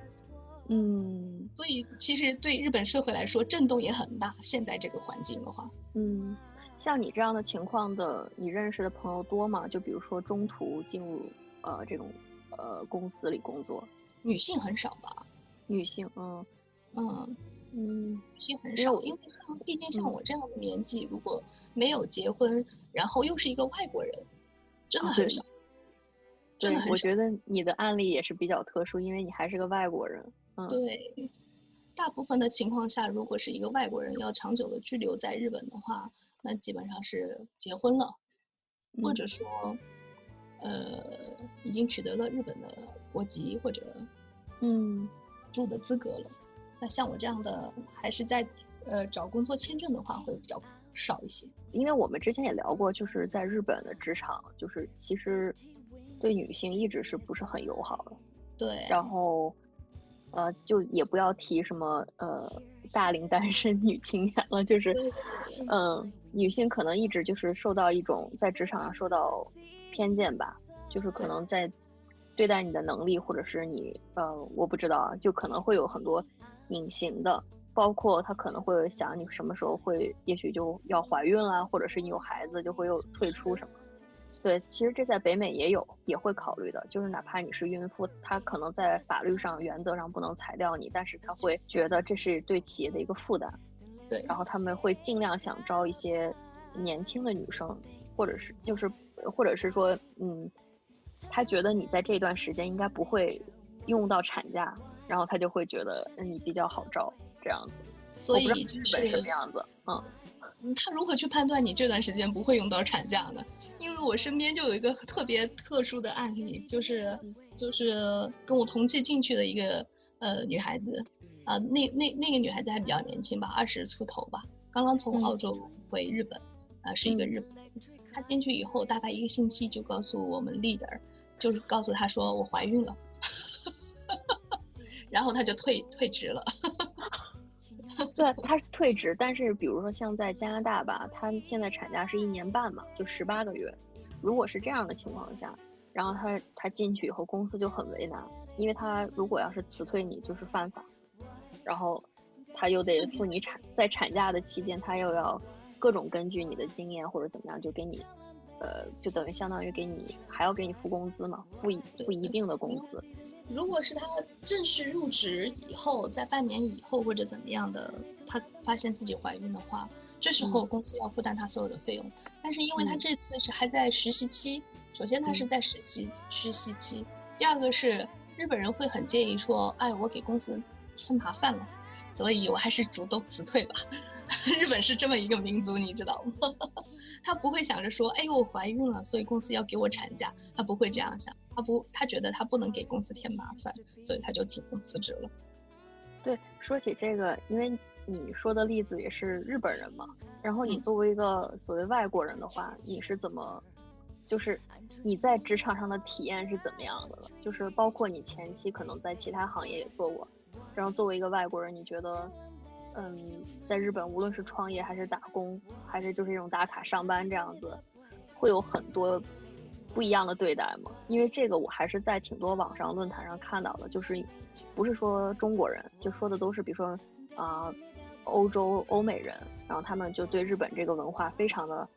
Speaker 1: 嗯，
Speaker 2: 所以其实对日本社会来说，震动也很大。现在这个环境的话，
Speaker 1: 嗯，像你这样的情况的，你认识的朋友多吗？就比如说中途进入呃这种呃公司里工作，
Speaker 2: 女性很少吧？
Speaker 1: 女性，嗯嗯嗯，
Speaker 2: 女性很少，因为毕竟像我这样的年纪，如果没有结婚，然后又是一个外国人，真的很少。
Speaker 1: 真的，我觉得你的案例也是比较特殊，因为你还是个外国人。
Speaker 2: 嗯对，大部分的情况下，如果是一个外国人要长久的居留在日本的话，那基本上是结婚了，或者说，呃，已经取得了日本的国籍或者，
Speaker 1: 嗯，
Speaker 2: 住的资格了。那像我这样的，还是在呃找工作签证的话，会比较少一些。
Speaker 1: 因为我们之前也聊过，就是在日本的职场，就是其实对女性一直是不是很友好的。
Speaker 2: 对，
Speaker 1: 然后。呃，就也不要提什么呃大龄单身女青年了，就是，嗯，女性可能一直就是受到一种在职场上受到偏见吧，就是可能在对待你的能力，或者是你呃，我不知道啊，就可能会有很多隐形的，包括他可能会想你什么时候会，也许就要怀孕啦，或者是你有孩子就会又退出什么。对，其实这在北美也有，也会考虑的。就是哪怕你是孕妇，他可能在法律上、原则上不能裁掉你，但是他会觉得这是对企业的一个负担。
Speaker 2: 对，
Speaker 1: 然后他们会尽量想招一些年轻的女生，或者是就是，或者是说，嗯，他觉得你在这段时间应该不会用到产假，然后他就会觉得你比较好招这样子。
Speaker 2: 所以
Speaker 1: 日本是这样子，嗯。
Speaker 2: 他如何去判断你这段时间不会用到产假呢？因为我身边就有一个特别特殊的案例，就是就是跟我同期进去的一个呃女孩子，啊，那那那个女孩子还比较年轻吧，二十出头吧，刚刚从澳洲回日本，啊，是一个日本。她进去以后大概一个星期就告诉我们 leader，就是告诉她说我怀孕了，然后她就退退职了。
Speaker 1: 对，他是退职，但是比如说像在加拿大吧，他现在产假是一年半嘛，就十八个月。如果是这样的情况下，然后他他进去以后，公司就很为难，因为他如果要是辞退你，就是犯法，然后他又得付你产在产假的期间，他又要各种根据你的经验或者怎么样，就给你，呃，就等于相当于给你还要给你付工资嘛，付一付一定的工资。
Speaker 2: 如果是他正式入职以后，在半年以后或者怎么样的，他发现自己怀孕的话，这时候公司要负担他所有的费用。但是因为他这次是还在实习期，首先他是在实习实习期，第二个是日本人会很介意说，哎，我给公司添麻烦了，所以我还是主动辞退吧。日本是这么一个民族，你知道吗？他不会想着说，哎呦，我怀孕了，所以公司要给我产假，他不会这样想，他不，他觉得他不能给公司添麻烦，所以他就主动辞职了。
Speaker 1: 对，说起这个，因为你说的例子也是日本人嘛，然后你作为一个所谓外国人的话，你是怎么，就是你在职场上的体验是怎么样的了？就是包括你前期可能在其他行业也做过，然后作为一个外国人，你觉得？嗯，在日本，无论是创业还是打工，还是就是这种打卡上班这样子，会有很多不一样的对待吗？因为这个我还是在挺多网上论坛上看到的，就是不是说中国人，就说的都是比如说啊，欧洲欧美人，然后他们就对日本这个文化非常的，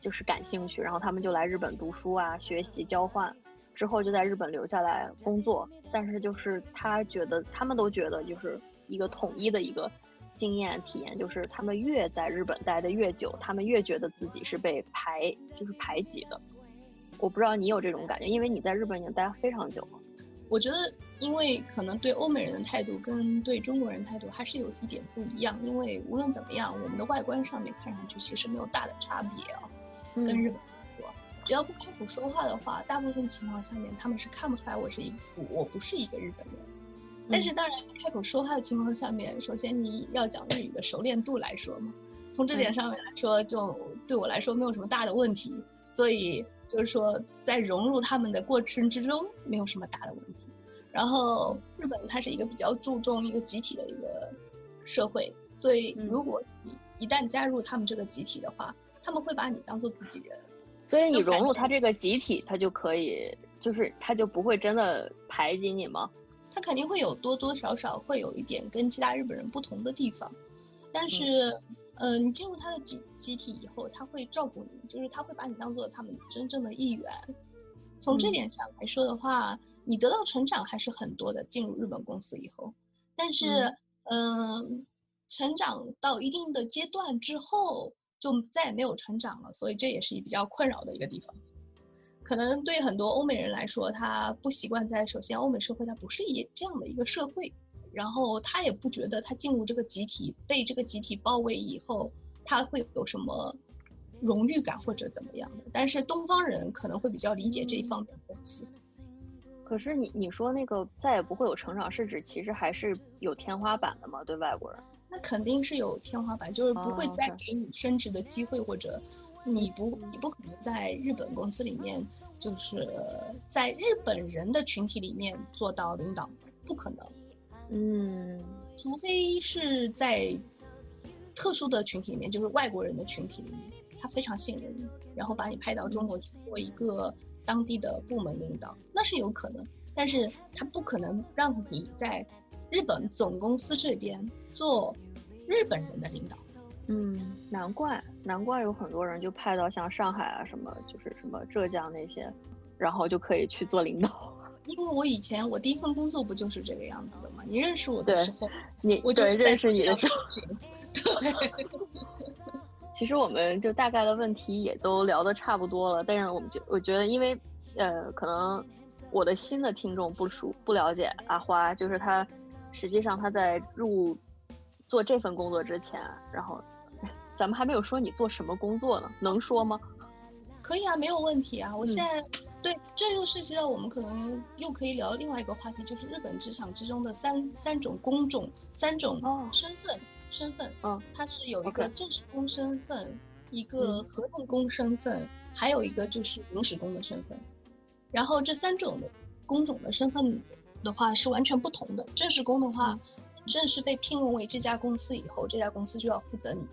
Speaker 1: 就是感兴趣，然后他们就来日本读书啊，学习交换，之后就在日本留下来工作。但是就是他觉得，他们都觉得就是一个统一的一个经验体验，就是他们越在日本待的越久，他们越觉得自己是被排就是排挤的。我不知道你有这种感觉，因为你在日本已经待非常久了。
Speaker 2: 我觉得，因为可能对欧美人的态度跟对中国人态度还是有一点不一样。因为无论怎么样，我们的外观上面看上去其实没有大的差别啊，跟日本说，只要不开口说话的话，大部分情况下面他们是看不出来我是一不我不是一个日本人。但是当然，开口说话的情况下面，首先你要讲日语的熟练度来说嘛，从这点上面来说，就对我来说没有什么大的问题。所以就是说，在融入他们的过程之中，没有什么大的问题。然后日本它是一个比较注重一个集体的一个社会，所以如果你一旦加入他们这个集体的话，他们会把你当做自己人。
Speaker 1: 所以你融入他这个集体，他就可以，就是他就不会真的排挤你吗？
Speaker 2: 他肯定会有多多少少会有一点跟其他日本人不同的地方，但是。嗯，你进入他的集集体以后，他会照顾你，就是他会把你当做他们真正的一员。从这点上来说的话，你得到成长还是很多的。进入日本公司以后，但是，嗯，成长到一定的阶段之后，就再也没有成长了。所以这也是比较困扰的一个地方。可能对很多欧美人来说，他不习惯在首先欧美社会，它不是一这样的一个社会。然后他也不觉得他进入这个集体被这个集体包围以后，他会有什么荣誉感或者怎么样的。但是东方人可能会比较理解这一方面的东西。
Speaker 1: 可是你你说那个再也不会有成长，是指其实还是有天花板的吗？对外国人？
Speaker 2: 那肯定是有天花板，就是不会再给你升职的机会，或者你不你不可能在日本公司里面，就是在日本人的群体里面做到领导，不可能。
Speaker 1: 嗯，
Speaker 2: 除非是在特殊的群体里面，就是外国人的群体里面，他非常信任你，然后把你派到中国去做一个当地的部门领导，那是有可能。但是他不可能让你在日本总公司这边做日本人的领导。
Speaker 1: 嗯，难怪，难怪有很多人就派到像上海啊什么，就是什么浙江那些，然后就可以去做领导。
Speaker 2: 因为我以前我第一份工作不就是这个样子的吗？你认识我的时候，
Speaker 1: 你
Speaker 2: 我
Speaker 1: 对认识你的时候，
Speaker 2: 对。
Speaker 1: 其实我们就大概的问题也都聊得差不多了，但是我们就我觉得，因为呃，可能我的新的听众不熟不了解阿花，就是他实际上他在入做这份工作之前，然后咱们还没有说你做什么工作呢，能说吗？
Speaker 2: 可以啊，没有问题啊，我现在。对，这又涉及到我们可能又可以聊另外一个话题，就是日本职场之中的三三种工种、三种身份。身份，
Speaker 1: 嗯，
Speaker 2: 它是有一个正式工身份，一个合同工身份，还有一个就是临时工的身份。然后这三种的工种的身份的话是完全不同的。正式工的话，正式被聘用为这家公司以后，这家公司就要负责你的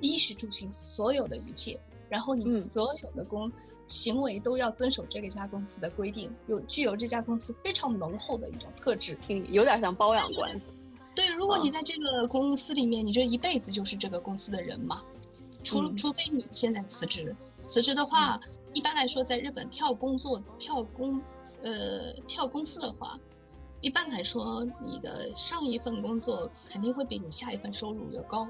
Speaker 2: 衣食住行所有的一切。然后你所有的工行为都要遵守这个家公司的规定，有具有这家公司非常浓厚的一种特质，
Speaker 1: 挺有点像包养关系。
Speaker 2: 对，如果你在这个公司里面，你这一辈子就是这个公司的人嘛，除除非你现在辞职，辞职的话，一般来说在日本跳工作、跳工，呃，跳公司的话，一般来说你的上一份工作肯定会比你下一份收入要高，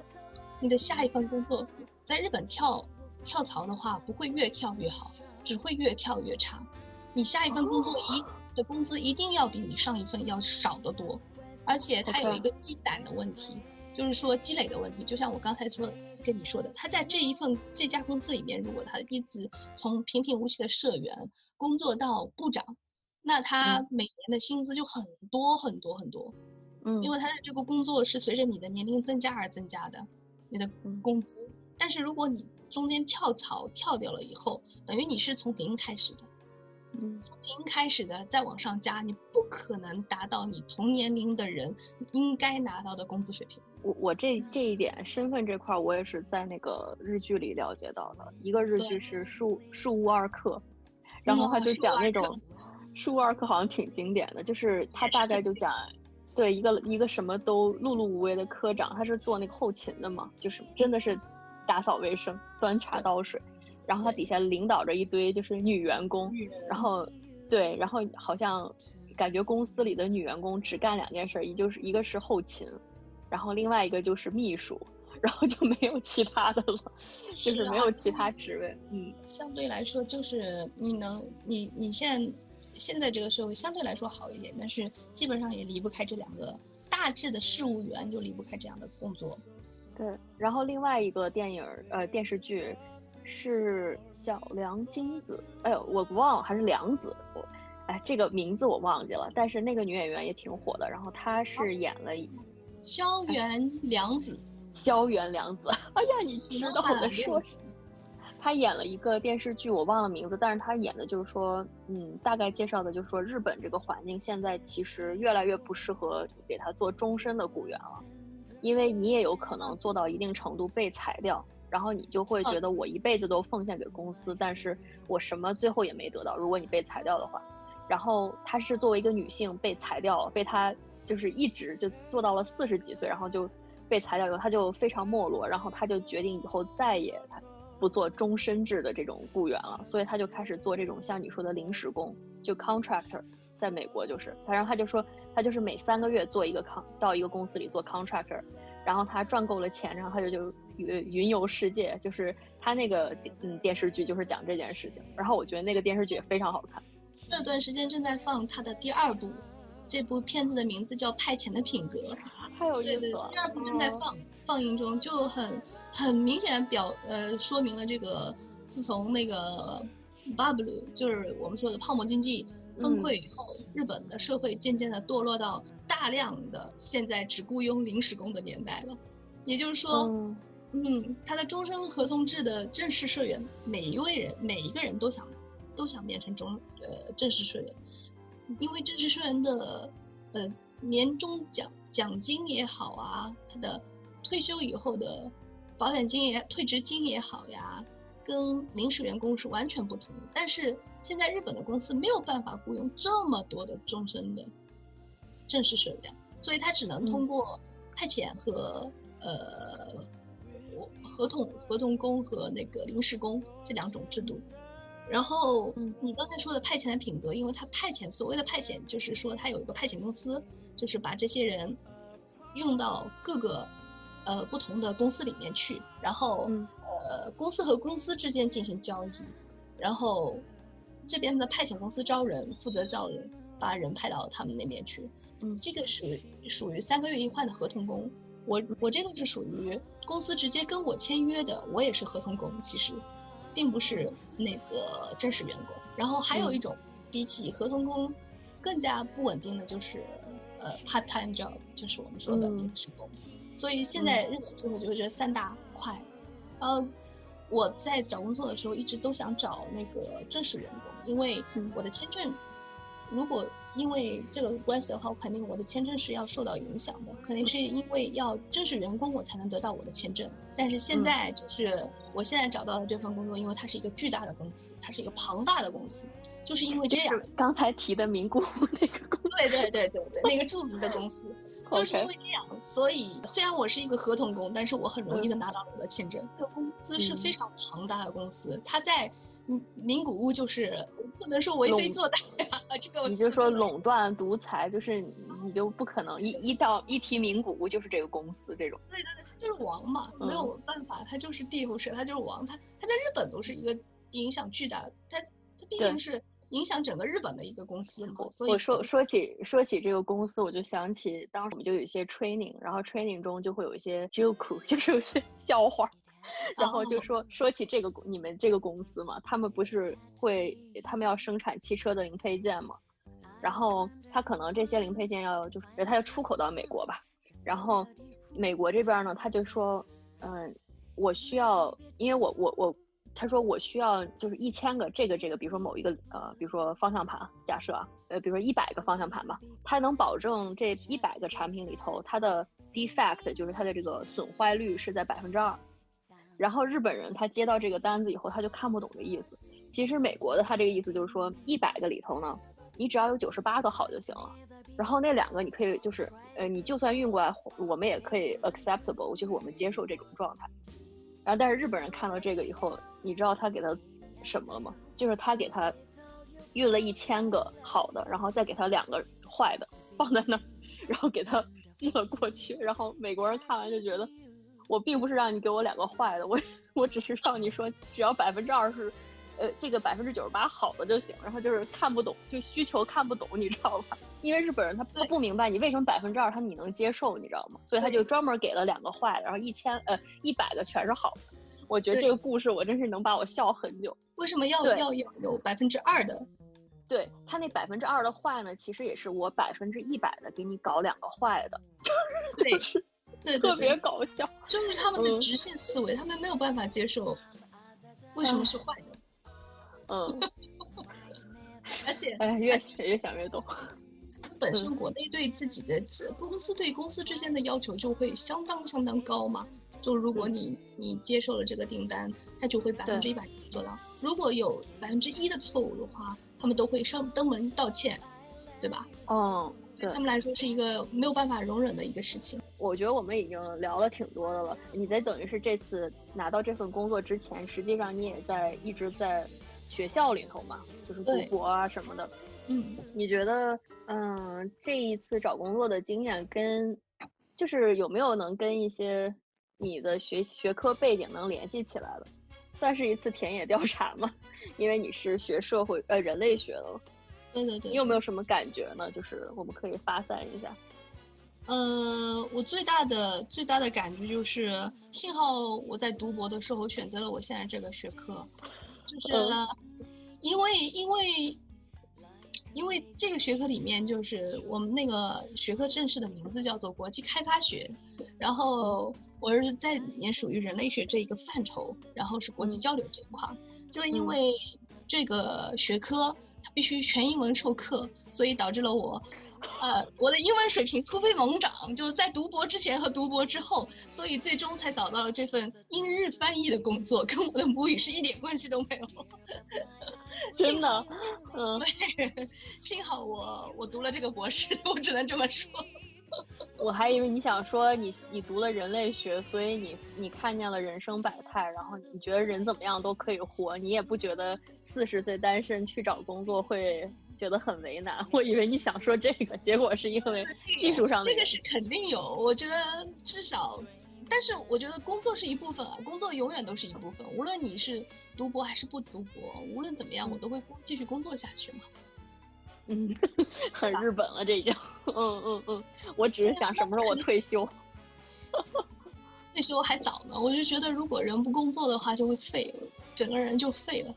Speaker 2: 你的下一份工作在日本跳。跳槽的话不会越跳越好，只会越跳越差。你下一份工作一的工资一定要比你上一份要少得多，而且它有一个积攒的问题，就是说积累的问题。就像我刚才说跟你说的，他在这一份这家公司里面，如果他一直从平平无奇的社员工作到部长，那他每年的薪资就很多很多很多。
Speaker 1: 嗯，
Speaker 2: 因为他的这个工作是随着你的年龄增加而增加的，你的工资。但是如果你中间跳槽跳掉了以后，等于你是从零开始的，
Speaker 1: 嗯，
Speaker 2: 从零开始的再往上加，你不可能达到你同年龄的人应该拿到的工资水平。
Speaker 1: 我我这这一点身份这块，我也是在那个日剧里了解到的。一个日剧是《树树屋二课》，然后他就讲那种树屋二课好像挺经典的，就是他大概就讲，对一个一个什么都碌碌无为的科长，他是做那个后勤的嘛，就是真的是打扫卫生、端茶倒水，然后他底下领导着一堆就是女员工，然后对，然后好像感觉公司里的女员工只干两件事，一就是一个是后勤，然后另外一个就是秘书，然后就没有其他的了，就是没有其他职位。嗯，
Speaker 2: 相对来说就是你能你你现在。现在这个社会相对来说好一点，但是基本上也离不开这两个大致的事务员，就离不开这样的工作。
Speaker 1: 对，然后另外一个电影呃电视剧是小梁金子，哎呦我不忘了还是梁子，我哎这个名字我忘记了，但是那个女演员也挺火的，然后她是演了
Speaker 2: 萧元良子，
Speaker 1: 萧元良子，哎呀你知道我在说什么？他演了一个电视剧，我忘了名字，但是他演的就是说，嗯，大概介绍的就是说，日本这个环境现在其实越来越不适合给他做终身的雇员了，因为你也有可能做到一定程度被裁掉，然后你就会觉得我一辈子都奉献给公司，但是我什么最后也没得到。如果你被裁掉的话，然后他是作为一个女性被裁掉了，被他就是一直就做到了四十几岁，然后就被裁掉以后，他就非常没落，然后他就决定以后再也他。不做终身制的这种雇员了，所以他就开始做这种像你说的临时工，就 contractor，在美国就是，反正他就说他就是每三个月做一个康到一个公司里做 contractor，然后他赚够了钱，然后他就就云云游世界，就是他那个嗯电视剧就是讲这件事情，然后我觉得那个电视剧也非常好看。
Speaker 2: 这段时间正在放他的第二部，这部片子的名字叫《派遣的品格》，
Speaker 1: 太有意思了。
Speaker 2: 第二部正在放。放映中就很很明显的表呃说明了这个自从那个 bubble 就是我们说的泡沫经济崩溃以后，日本的社会渐渐的堕落到大量的现在只雇佣临时工的年代了。也就是说，嗯，他的终身合同制的正式社员，每一位人每一个人都想都想变成中呃正式社员，因为正式社员的呃年终奖奖金也好啊，他的。退休以后的保险金也退职金也好呀，跟临时员工是完全不同的。但是现在日本的公司没有办法雇佣这么多的终身的正式社员，所以他只能通过派遣和呃合同合同工和那个临时工这两种制度。然后你刚才说的派遣的品格，因为他派遣所谓的派遣就是说他有一个派遣公司，就是把这些人用到各个。呃，不同的公司里面去，然后呃，公司和公司之间进行交易，然后这边的派遣公司招人，负责招人，把人派到他们那边去。嗯，这个是属于三个月一换的合同工。我我这个是属于公司直接跟我签约的，我也是合同工，其实并不是那个正式员工。然后还有一种比起合同工更加不稳定的就是呃 part time job，就是我们说的临时工。所以现在日本就会就是三大块，呃，我在找工作的时候一直都想找那个正式员工，因为我的签证，如果。因为这个关系的话，我肯定我的签证是要受到影响的，肯定是因为要正式员工我才能得到我的签证。但是现在就是我现在找到了这份工作，因为它是一个巨大的公司，它是一个庞大的公司，就是因为这样。
Speaker 1: 刚才提的名古屋那个公司。
Speaker 2: 对对对对对，那个著名的公司，就是因为这样，所以虽然我是一个合同工，但是我很容易的拿到了我的签证。这个公司是非常庞大的公司，它在名古屋就是不能说为非作歹呀，这个
Speaker 1: 你就说垄断独裁，就是你就不可能一一到一提名古屋就是这个公司这种。
Speaker 2: 对对对，他就是王嘛，没有办法，他就是地不是，他就是王，他他在日本都是一个影响巨大，他他毕竟是影响整个日本的一个公司嘛。所以
Speaker 1: 我说说起说起这个公司，我就想起当时我们就有一些 training，然后 training 中就会有一些 joke，就是有些笑话。然后就说说起这个你们这个公司嘛，他们不是会他们要生产汽车的零配件嘛，然后他可能这些零配件要就是他要出口到美国吧，然后美国这边呢他就说，嗯，我需要，因为我我我，他说我需要就是一千个这个这个，比如说某一个呃，比如说方向盘，假设啊，呃，比如说一百个方向盘吧，他能保证这一百个产品里头它的 defect 就是它的这个损坏率是在百分之二。然后日本人他接到这个单子以后，他就看不懂的意思。其实美国的他这个意思就是说，一百个里头呢，你只要有九十八个好就行了。然后那两个你可以就是呃，你就算运过来，我们也可以 acceptable，就是我们接受这种状态。然后但是日本人看到这个以后，你知道他给他什么了吗？就是他给他运了一千个好的，然后再给他两个坏的放在那儿，然后给他寄了过去。然后美国人看完就觉得，我并不是让你给我两个坏的，我 我只是让你说只要百分之二十。呃，这个百分之九十八好的就行，然后就是看不懂，就需求看不懂，你知道吧？因为日本人他他不明白你为什么百分之二他你能接受，你知道吗？所以他就专门给了两个坏的，然后一千呃一百个全是好的。我觉得这个故事我真是能把我笑很久。
Speaker 2: 为什么要要要有百分之二的？
Speaker 1: 对他那百分之二的坏呢，其实也是我百分之一百的给你搞两个坏的，就是
Speaker 2: 对
Speaker 1: 特别搞笑，
Speaker 2: 就是他们的直线思维，他们没有办法接受为什么是坏的。
Speaker 1: 嗯，
Speaker 2: 而且
Speaker 1: 哎，越想越想越懂。
Speaker 2: 本身国内对自己的公司对公司之间的要求就会相当相当高嘛。就如果你你接受了这个订单，他就会百分之一百做到。如果有百分之一的错误的话，他们都会上登门道歉，对吧？
Speaker 1: 嗯，对
Speaker 2: 他们来说是一个没有办法容忍的一个事情。
Speaker 1: 我觉得我们已经聊了挺多的了。你在等于是这次拿到这份工作之前，实际上你也在一直在。学校里头嘛，就是读博啊什么的。
Speaker 2: 嗯，
Speaker 1: 你觉得，嗯，这一次找工作的经验跟，就是有没有能跟一些你的学学科背景能联系起来了？算是一次田野调查吗？因为你是学社会呃人类学的。
Speaker 2: 对对对。
Speaker 1: 你有没有什么感觉呢？就是我们可以发散一下。
Speaker 2: 呃，我最大的最大的感觉就是，幸好我在读博的时候选择了我现在这个学科。就是，因为因为因为这个学科里面，就是我们那个学科正式的名字叫做国际开发学，然后我是在里面属于人类学这一个范畴，然后是国际交流这一块，就因为这个学科。必须全英文授课，所以导致了我，呃，我的英文水平突飞猛涨。就在读博之前和读博之后，所以最终才找到了这份英日翻译的工作，跟我的母语是一点关系都没有。
Speaker 1: 真的，嗯，
Speaker 2: 幸好我我读了这个博士，我只能这么说。
Speaker 1: 我还以为你想说你你读了人类学，所以你你看见了人生百态，然后你觉得人怎么样都可以活，你也不觉得四十岁单身去找工作会觉得很为难。我以为你想说这个，结果是因为技术上的。
Speaker 2: 这个是肯定有，我觉得至少，但是我觉得工作是一部分啊，工作永远都是一部分，无论你是读博还是不读博，无论怎么样，我都会继续工作下去嘛。
Speaker 1: 嗯，很日本了，这已经。嗯嗯嗯，我只是想什么时候我退休。
Speaker 2: 退休还早呢，我就觉得如果人不工作的话，就会废了，整个人就废了。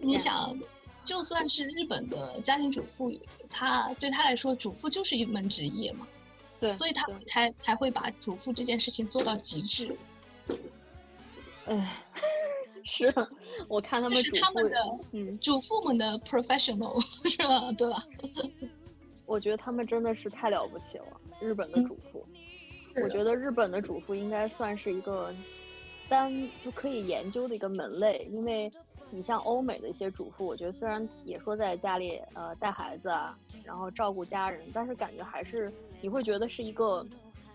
Speaker 2: 你想，就算是日本的家庭主妇，他对他来说，主妇就是一门职业嘛。
Speaker 1: 对。
Speaker 2: 所以他才才会把主妇这件事情做到极致。
Speaker 1: 哎。是，我看他们主妇的，
Speaker 2: 嗯，主妇们的 professional 是吧？对吧？
Speaker 1: 我觉得他们真的是太了不起了，日本的主妇。我觉得日本的主妇应该算是一个单就可以研究的一个门类，因为你像欧美的一些主妇，我觉得虽然也说在家里呃带孩子啊，然后照顾家人，但是感觉还是你会觉得是一个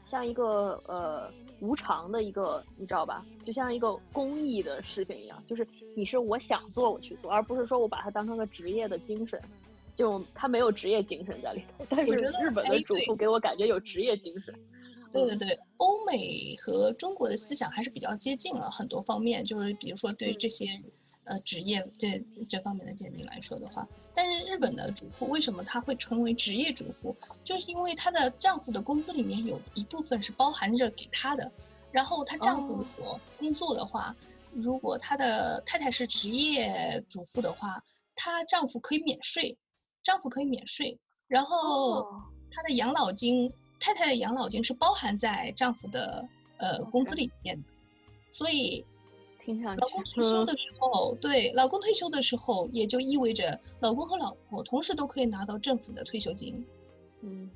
Speaker 1: 像一个呃。无偿的一个，你知道吧？就像一个公益的事情一样，就是你是我想做我去做，而不是说我把它当成个职业的精神，就他没有职业精神在里头。但是日本的主妇给我感觉有职业精神。
Speaker 2: 对对对，欧美和中国的思想还是比较接近了很多方面，就是比如说对这些。呃，职业这这方面的鉴定来说的话，但是日本的主妇为什么她会成为职业主妇？就是因为她的丈夫的工资里面有一部分是包含着给她的，然后她丈夫如果工作的话，如果她的太太是职业主妇的话，她丈夫可以免税，丈夫可以免税，然后她的养老金，太太的养老金是包含在丈夫的呃工资里面，所以。老公退休的时候，对老公退休的时候，也就意味着老公和老婆同时都可以拿到政府的退休金。
Speaker 1: 嗯，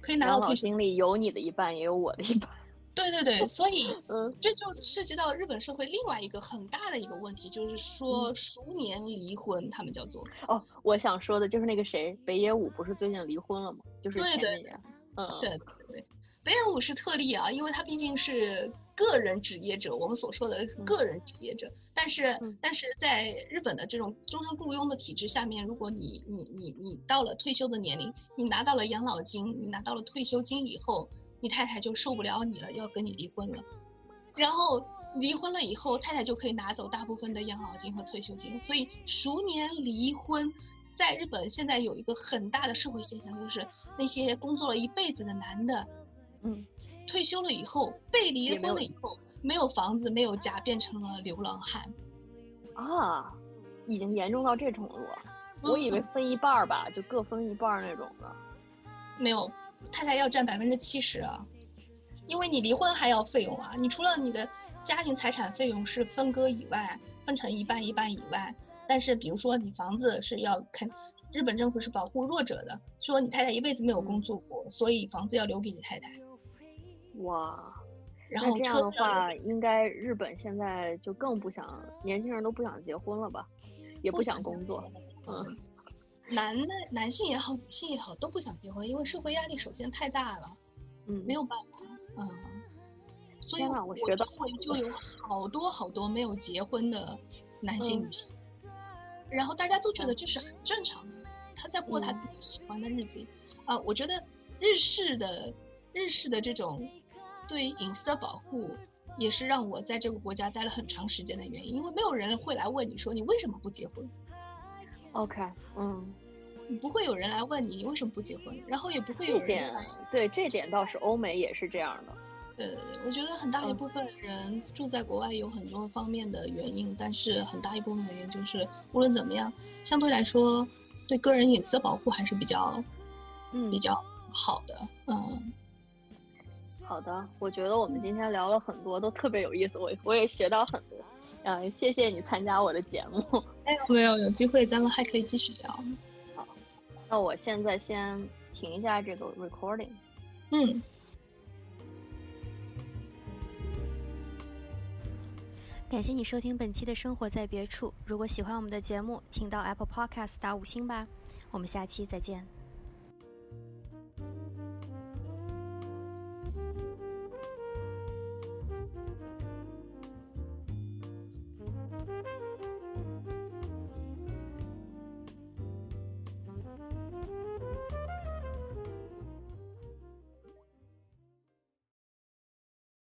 Speaker 2: 可以拿到退休
Speaker 1: 金里有你的一半，也有我的一半。
Speaker 2: 对对对，所以，嗯，这就涉及到日本社会另外一个很大的一个问题，就是说熟年离婚，他们叫做。
Speaker 1: 哦，我想说的就是那个谁，北野武不是最近离婚了吗？就是前
Speaker 2: 几年。嗯，对对，北野武是特例啊，因为他毕竟是个人职业者，我们所说的个人职业者。但是，但是在日本的这种终身雇佣的体制下面，如果你你你你到了退休的年龄，你拿到了养老金，你拿到了退休金以后。你太太就受不了你了，要跟你离婚了，然后离婚了以后，太太就可以拿走大部分的养老金和退休金。所以熟年离婚，在日本现在有一个很大的社会现象，就是那些工作了一辈子的男的，
Speaker 1: 嗯，
Speaker 2: 退休了以后被离婚了以后，没有房子，没有家，变成了流浪汉。
Speaker 1: 啊，已经严重到这程度了。我以为分一半儿吧，就各分一半儿那种的。
Speaker 2: 没有。太太要占百分之七十啊，因为你离婚还要费用啊。你除了你的家庭财产费用是分割以外，分成一半一半以外，但是比如说你房子是要肯，日本政府是保护弱者的，说你太太一辈子没有工作过，所以房子要留给你太太。
Speaker 1: 哇，
Speaker 2: 然后
Speaker 1: 这样的话，应该日本现在就更不想年轻人都不想结婚了吧，也不想工作，嗯。
Speaker 2: 男的男性也好，女性也好，都不想结婚，因为社会压力首先太大了，
Speaker 1: 嗯，
Speaker 2: 没有办法，嗯，所以
Speaker 1: 我觉得
Speaker 2: 就有好多好多没有结婚的男性女性，然后大家都觉得这是很正常的，他在过他自己喜欢的日子，啊，我觉得日式的日式的这种对隐私的保护，也是让我在这个国家待了很长时间的原因，因为没有人会来问你说你为什么不结婚。
Speaker 1: OK，嗯，
Speaker 2: 不会有人来问你你为什么不结婚，然后也不会有
Speaker 1: 人对这点倒是欧美也是这样的。
Speaker 2: 对对对，我觉得很大一部分人住在国外有很多方面的原因，但是很大一部分原因就是无论怎么样，相对来说对个人隐私的保护还是比较，
Speaker 1: 嗯，
Speaker 2: 比较好的。嗯，
Speaker 1: 好的，我觉得我们今天聊了很多，都特别有意思，我我也学到很多。嗯，谢谢你参加我的节目。
Speaker 2: 没 有没有，有机会咱们还可以继续聊。
Speaker 1: 好，那我现在先停一下这个 recording。
Speaker 2: 嗯。
Speaker 3: 感谢你收听本期的生活在别处。如果喜欢我们的节目，请到 Apple Podcast 打五星吧。我们下期再见。